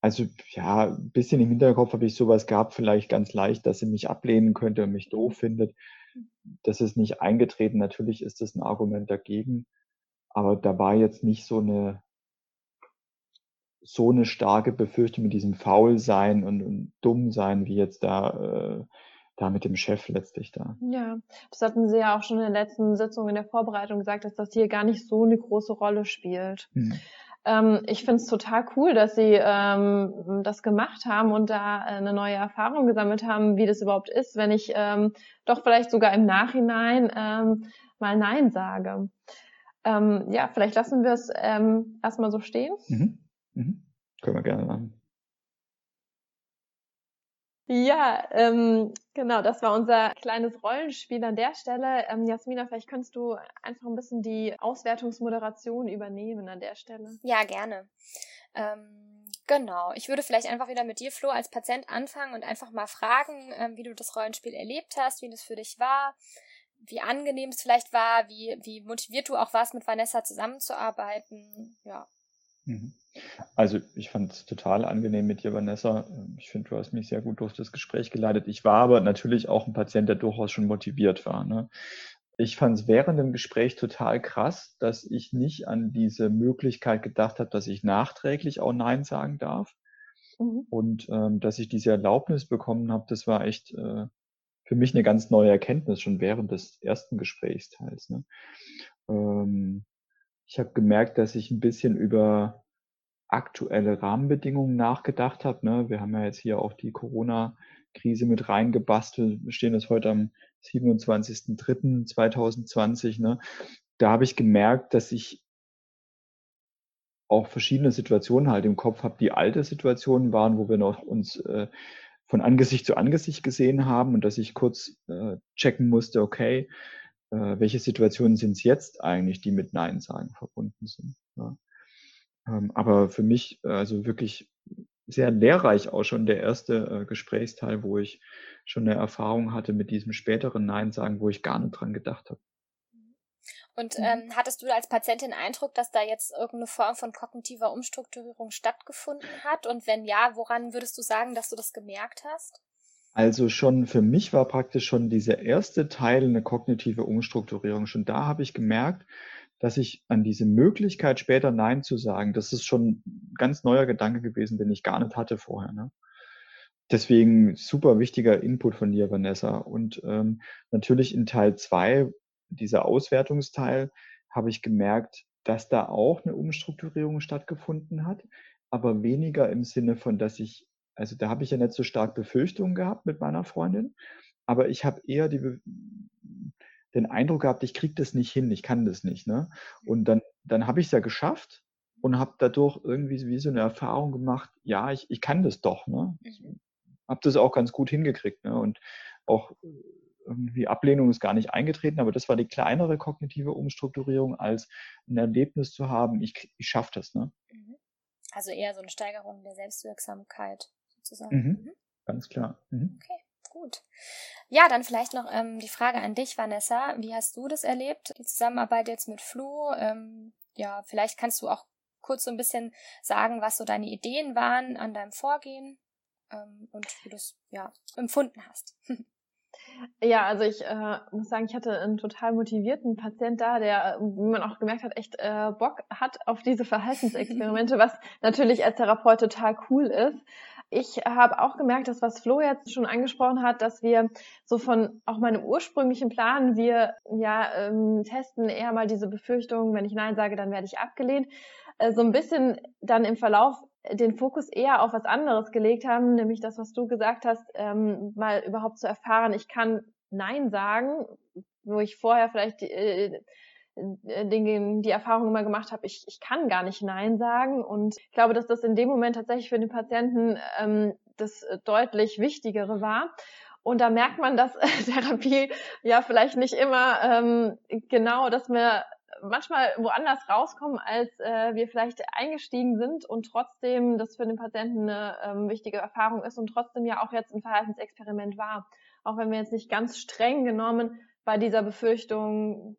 S3: also ja, ein bisschen im Hinterkopf habe ich sowas gehabt, vielleicht ganz leicht, dass sie mich ablehnen könnte und mich doof findet. Das ist nicht eingetreten. Natürlich ist das ein Argument dagegen. Aber da war jetzt nicht so eine so eine starke Befürchtung mit diesem Faulsein und, und Dummsein, wie jetzt da, äh, da mit dem Chef letztlich da.
S1: Ja, das hatten Sie ja auch schon in der letzten Sitzung in der Vorbereitung gesagt, dass das hier gar nicht so eine große Rolle spielt. Hm. Ähm, ich finde es total cool, dass Sie ähm, das gemacht haben und da eine neue Erfahrung gesammelt haben, wie das überhaupt ist, wenn ich ähm, doch vielleicht sogar im Nachhinein ähm, mal Nein sage. Ähm, ja, vielleicht lassen wir es ähm, erstmal so stehen. Mhm.
S3: Mhm. Können wir gerne machen.
S1: Ja, ähm, genau, das war unser kleines Rollenspiel an der Stelle. Ähm, Jasmina, vielleicht könntest du einfach ein bisschen die Auswertungsmoderation übernehmen an der Stelle.
S2: Ja, gerne. Ähm, genau, ich würde vielleicht einfach wieder mit dir, Flo, als Patient anfangen und einfach mal fragen, ähm, wie du das Rollenspiel erlebt hast, wie das für dich war, wie angenehm es vielleicht war, wie, wie motiviert du auch warst, mit Vanessa zusammenzuarbeiten. Ja.
S3: Mhm. Also ich fand es total angenehm mit dir, Vanessa. Ich finde, du hast mich sehr gut durch das Gespräch geleitet. Ich war aber natürlich auch ein Patient, der durchaus schon motiviert war. Ne? Ich fand es während dem Gespräch total krass, dass ich nicht an diese Möglichkeit gedacht habe, dass ich nachträglich auch Nein sagen darf. Mhm. Und ähm, dass ich diese Erlaubnis bekommen habe, das war echt äh, für mich eine ganz neue Erkenntnis schon während des ersten Gesprächsteils. Ne? Ähm, ich habe gemerkt, dass ich ein bisschen über aktuelle Rahmenbedingungen nachgedacht habe. Ne? Wir haben ja jetzt hier auch die Corona-Krise mit reingebastelt. Wir stehen jetzt heute am 27.03.2020. Ne? Da habe ich gemerkt, dass ich auch verschiedene Situationen halt im Kopf habe, die alte Situationen waren, wo wir noch uns äh, von Angesicht zu Angesicht gesehen haben und dass ich kurz äh, checken musste, okay, äh, welche Situationen sind es jetzt eigentlich, die mit Nein sagen verbunden sind. Ja. Ähm, aber für mich also wirklich sehr lehrreich auch schon der erste äh, Gesprächsteil, wo ich schon eine Erfahrung hatte mit diesem späteren Nein sagen, wo ich gar nicht dran gedacht habe.
S2: Und mhm. ähm, hattest du als Patientin Eindruck, dass da jetzt irgendeine Form von kognitiver Umstrukturierung stattgefunden hat? Und wenn ja, woran würdest du sagen, dass du das gemerkt hast?
S3: Also schon für mich war praktisch schon dieser erste Teil eine kognitive Umstrukturierung. Schon da habe ich gemerkt, dass ich an diese Möglichkeit später Nein zu sagen, das ist schon ein ganz neuer Gedanke gewesen, den ich gar nicht hatte vorher. Ne? Deswegen super wichtiger Input von dir, Vanessa. Und ähm, natürlich in Teil zwei dieser Auswertungsteil habe ich gemerkt, dass da auch eine Umstrukturierung stattgefunden hat, aber weniger im Sinne von, dass ich, also da habe ich ja nicht so stark Befürchtungen gehabt mit meiner Freundin, aber ich habe eher die, den Eindruck gehabt, ich kriege das nicht hin, ich kann das nicht. Ne? Und dann, dann habe ich es ja geschafft und habe dadurch irgendwie wie so eine Erfahrung gemacht, ja, ich, ich kann das doch. Ne? Mhm. Habe das auch ganz gut hingekriegt. Ne? Und auch irgendwie Ablehnung ist gar nicht eingetreten, aber das war die kleinere kognitive Umstrukturierung, als ein Erlebnis zu haben, ich, ich schaffe das. Ne?
S2: Mhm. Also eher so eine Steigerung der Selbstwirksamkeit sozusagen.
S3: Mhm. Mhm. Ganz klar.
S2: Mhm. Okay, gut. Ja, dann vielleicht noch ähm, die Frage an dich, Vanessa. Wie hast du das erlebt, die Zusammenarbeit jetzt mit Flu? Ähm, ja, vielleicht kannst du auch kurz so ein bisschen sagen, was so deine Ideen waren an deinem Vorgehen ähm, und wie du es ja empfunden hast.
S1: Ja, also ich äh, muss sagen, ich hatte einen total motivierten Patient da, der, wie man auch gemerkt hat, echt äh, Bock hat auf diese Verhaltensexperimente, was natürlich als Therapeut total cool ist. Ich habe auch gemerkt, dass was Flo jetzt schon angesprochen hat, dass wir so von auch meinem ursprünglichen Plan, wir ja ähm, testen eher mal diese Befürchtung, wenn ich Nein sage, dann werde ich abgelehnt, äh, so ein bisschen dann im Verlauf den Fokus eher auf was anderes gelegt haben, nämlich das, was du gesagt hast, ähm, mal überhaupt zu erfahren, ich kann Nein sagen, wo ich vorher vielleicht äh, äh, den, die Erfahrung immer gemacht habe, ich, ich kann gar nicht Nein sagen. Und ich glaube, dass das in dem Moment tatsächlich für den Patienten ähm, das deutlich Wichtigere war. Und da merkt man, dass Therapie ja vielleicht nicht immer ähm, genau, dass wir manchmal woanders rauskommen, als äh, wir vielleicht eingestiegen sind und trotzdem das für den Patienten eine ähm, wichtige Erfahrung ist und trotzdem ja auch jetzt ein Verhaltensexperiment war. Auch wenn wir jetzt nicht ganz streng genommen bei dieser Befürchtung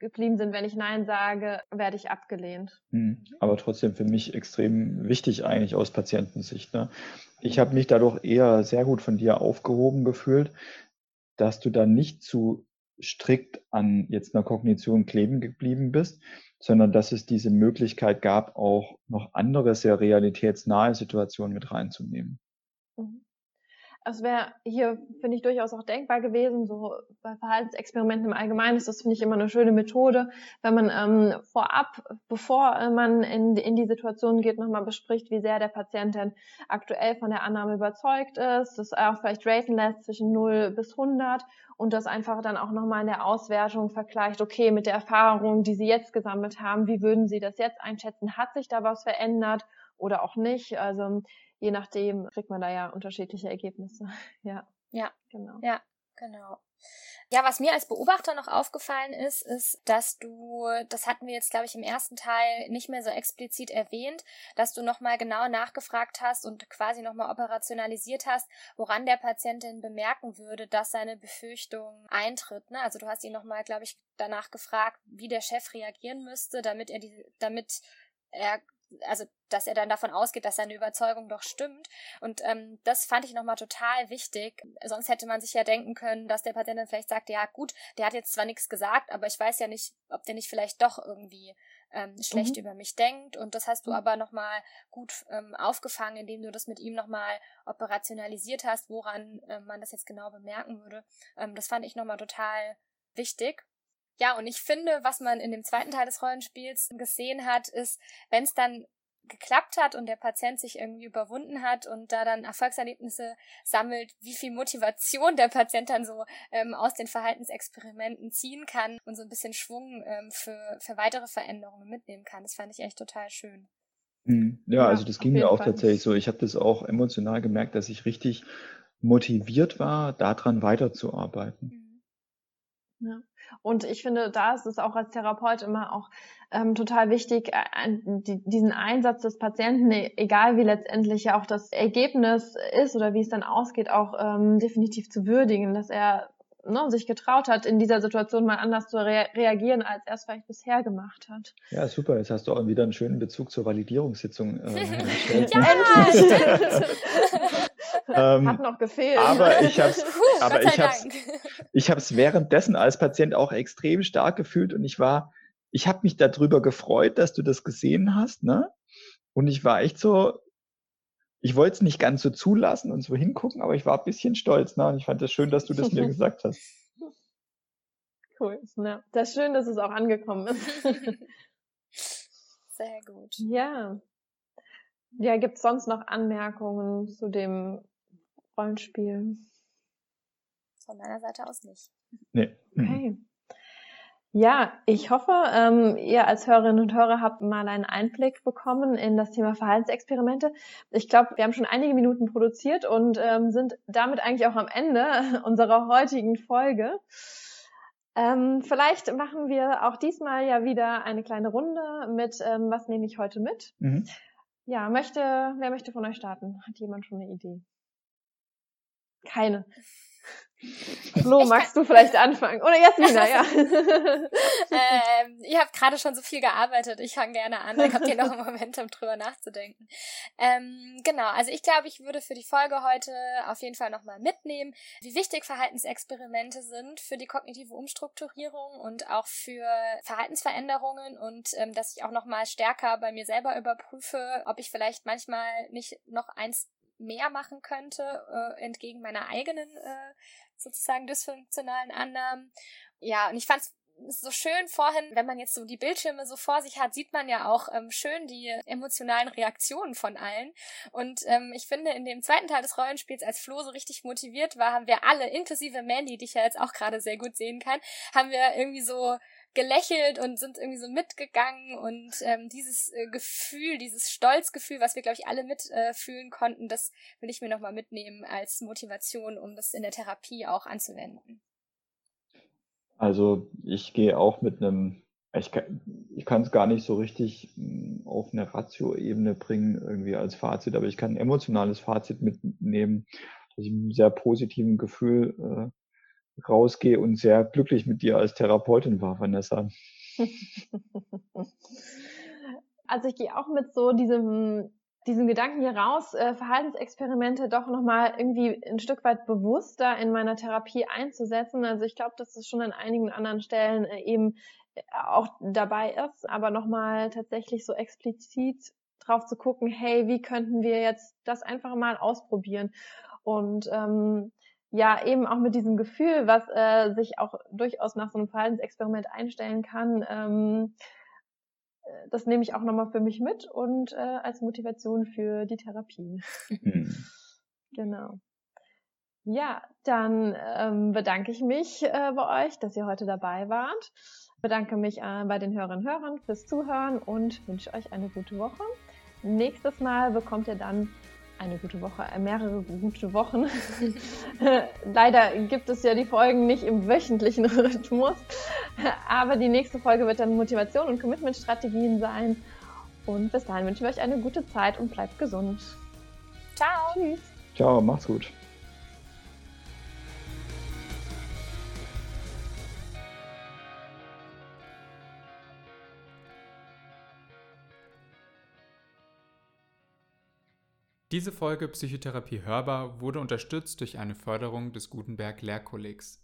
S1: geblieben sind, wenn ich Nein sage, werde ich abgelehnt.
S3: Hm, aber trotzdem für mich extrem wichtig eigentlich aus Patientensicht. Ne? Ich habe mich dadurch eher sehr gut von dir aufgehoben gefühlt, dass du da nicht zu strikt an jetzt einer Kognition kleben geblieben bist, sondern dass es diese Möglichkeit gab, auch noch andere sehr realitätsnahe Situationen mit reinzunehmen.
S1: Es wäre hier, finde ich, durchaus auch denkbar gewesen, so bei Verhaltensexperimenten im Allgemeinen ist das, finde ich, immer eine schöne Methode, wenn man ähm, vorab, bevor man in, in die Situation geht, nochmal bespricht, wie sehr der Patient denn aktuell von der Annahme überzeugt ist, das auch vielleicht raten lässt zwischen 0 bis 100 und das einfach dann auch nochmal in der Auswertung vergleicht, okay, mit der Erfahrung, die Sie jetzt gesammelt haben, wie würden Sie das jetzt einschätzen? Hat sich da was verändert oder auch nicht? Also je nachdem kriegt man da ja unterschiedliche Ergebnisse. Ja.
S2: Ja, genau. Ja, genau. Ja, was mir als Beobachter noch aufgefallen ist, ist, dass du, das hatten wir jetzt, glaube ich, im ersten Teil nicht mehr so explizit erwähnt, dass du nochmal genau nachgefragt hast und quasi nochmal operationalisiert hast, woran der Patient denn bemerken würde, dass seine Befürchtung eintritt. Ne? Also du hast ihn nochmal, glaube ich, danach gefragt, wie der Chef reagieren müsste, damit er die, damit er also dass er dann davon ausgeht, dass seine Überzeugung doch stimmt. Und ähm, das fand ich nochmal total wichtig. Sonst hätte man sich ja denken können, dass der Patient dann vielleicht sagt, ja gut, der hat jetzt zwar nichts gesagt, aber ich weiß ja nicht, ob der nicht vielleicht doch irgendwie ähm, schlecht mhm. über mich denkt. Und das hast du mhm. aber nochmal gut ähm, aufgefangen, indem du das mit ihm nochmal operationalisiert hast, woran äh, man das jetzt genau bemerken würde. Ähm, das fand ich nochmal total wichtig. Ja, und ich finde, was man in dem zweiten Teil des Rollenspiels gesehen hat, ist, wenn es dann geklappt hat und der Patient sich irgendwie überwunden hat und da dann Erfolgserlebnisse sammelt, wie viel Motivation der Patient dann so ähm, aus den Verhaltensexperimenten ziehen kann und so ein bisschen Schwung ähm, für, für weitere Veränderungen mitnehmen kann. Das fand ich echt total schön.
S3: Hm. Ja, also das ging mir auch Fall. tatsächlich so. Ich habe das auch emotional gemerkt, dass ich richtig motiviert war, daran weiterzuarbeiten.
S1: Mhm. Ja. Und ich finde, da ist es auch als Therapeut immer auch ähm, total wichtig, äh, die, diesen Einsatz des Patienten, e, egal wie letztendlich ja auch das Ergebnis ist oder wie es dann ausgeht, auch ähm, definitiv zu würdigen, dass er ne, sich getraut hat, in dieser Situation mal anders zu rea reagieren, als er es vielleicht bisher gemacht hat.
S3: Ja, super. Jetzt hast du auch wieder einen schönen Bezug zur Validierungssitzung äh,
S1: ja, endlich! Ähm, Hat noch gefehlt.
S3: Aber ich habe es aber ich hab's, ich hab's währenddessen als Patient auch extrem stark gefühlt und ich war, ich habe mich darüber gefreut, dass du das gesehen hast, ne? Und ich war echt so, ich wollte es nicht ganz so zulassen und so hingucken, aber ich war ein bisschen stolz, ne? Und ich fand es das schön, dass du das mir gesagt hast.
S1: Cool. Ja, das ist schön, dass es auch angekommen ist.
S2: Sehr gut.
S1: Ja. Ja, gibt es sonst noch Anmerkungen zu dem Rollenspiel?
S2: Von meiner Seite aus nicht.
S3: Nee.
S1: Okay. Ja, ich hoffe, ähm, ihr als Hörerinnen und Hörer habt mal einen Einblick bekommen in das Thema Verhaltensexperimente. Ich glaube, wir haben schon einige Minuten produziert und ähm, sind damit eigentlich auch am Ende unserer heutigen Folge. Ähm, vielleicht machen wir auch diesmal ja wieder eine kleine Runde mit, ähm, was nehme ich heute mit? Mhm. Ja, möchte, wer möchte von euch starten? Hat jemand schon eine Idee? Keine. Flo, magst du vielleicht anfangen? Oder Jasmina, ja.
S2: ähm, ihr habt gerade schon so viel gearbeitet. Ich fange gerne an. Dann habt ihr noch einen Moment, um drüber nachzudenken. Ähm, genau, also ich glaube, ich würde für die Folge heute auf jeden Fall nochmal mitnehmen, wie wichtig Verhaltensexperimente sind für die kognitive Umstrukturierung und auch für Verhaltensveränderungen und ähm, dass ich auch nochmal stärker bei mir selber überprüfe, ob ich vielleicht manchmal nicht noch eins mehr machen könnte, äh, entgegen meiner eigenen äh, sozusagen dysfunktionalen Annahmen. Ja, und ich fand es so schön vorhin, wenn man jetzt so die Bildschirme so vor sich hat, sieht man ja auch ähm, schön die emotionalen Reaktionen von allen. Und ähm, ich finde, in dem zweiten Teil des Rollenspiels, als Flo so richtig motiviert war, haben wir alle, inklusive Mandy, die ich ja jetzt auch gerade sehr gut sehen kann, haben wir irgendwie so gelächelt und sind irgendwie so mitgegangen und ähm, dieses äh, Gefühl, dieses Stolzgefühl, was wir, glaube ich, alle mitfühlen äh, konnten, das will ich mir nochmal mitnehmen als Motivation, um das in der Therapie auch anzuwenden.
S3: Also ich gehe auch mit einem, ich kann ich kann es gar nicht so richtig hm, auf eine Ratio-Ebene bringen, irgendwie als Fazit, aber ich kann ein emotionales Fazit mitnehmen, dass ich mit sehr positiven Gefühl äh, rausgehe und sehr glücklich mit dir als Therapeutin war, Vanessa.
S1: Also ich gehe auch mit so diesem, diesem Gedanken hier raus, äh, Verhaltensexperimente doch nochmal irgendwie ein Stück weit bewusster in meiner Therapie einzusetzen. Also ich glaube, dass es schon an einigen anderen Stellen äh, eben äh, auch dabei ist, aber nochmal tatsächlich so explizit drauf zu gucken, hey, wie könnten wir jetzt das einfach mal ausprobieren? Und ähm, ja eben auch mit diesem Gefühl, was äh, sich auch durchaus nach so einem Verhaltensexperiment einstellen kann, ähm, äh, das nehme ich auch nochmal für mich mit und äh, als Motivation für die Therapie. Mhm. genau. Ja, dann ähm, bedanke ich mich äh, bei euch, dass ihr heute dabei wart. Bedanke mich äh, bei den Hörerinnen und Hörern fürs Zuhören und wünsche euch eine gute Woche. Nächstes Mal bekommt ihr dann eine gute Woche, äh, mehrere gute Wochen. Leider gibt es ja die Folgen nicht im wöchentlichen Rhythmus, aber die nächste Folge wird dann Motivation und Commitment-Strategien sein. Und bis dahin wünschen wir euch eine gute Zeit und bleibt gesund.
S2: Ciao.
S3: Tschüss. Ciao, macht's gut.
S4: Diese Folge Psychotherapie hörbar wurde unterstützt durch eine Förderung des Gutenberg Lehrkollegs.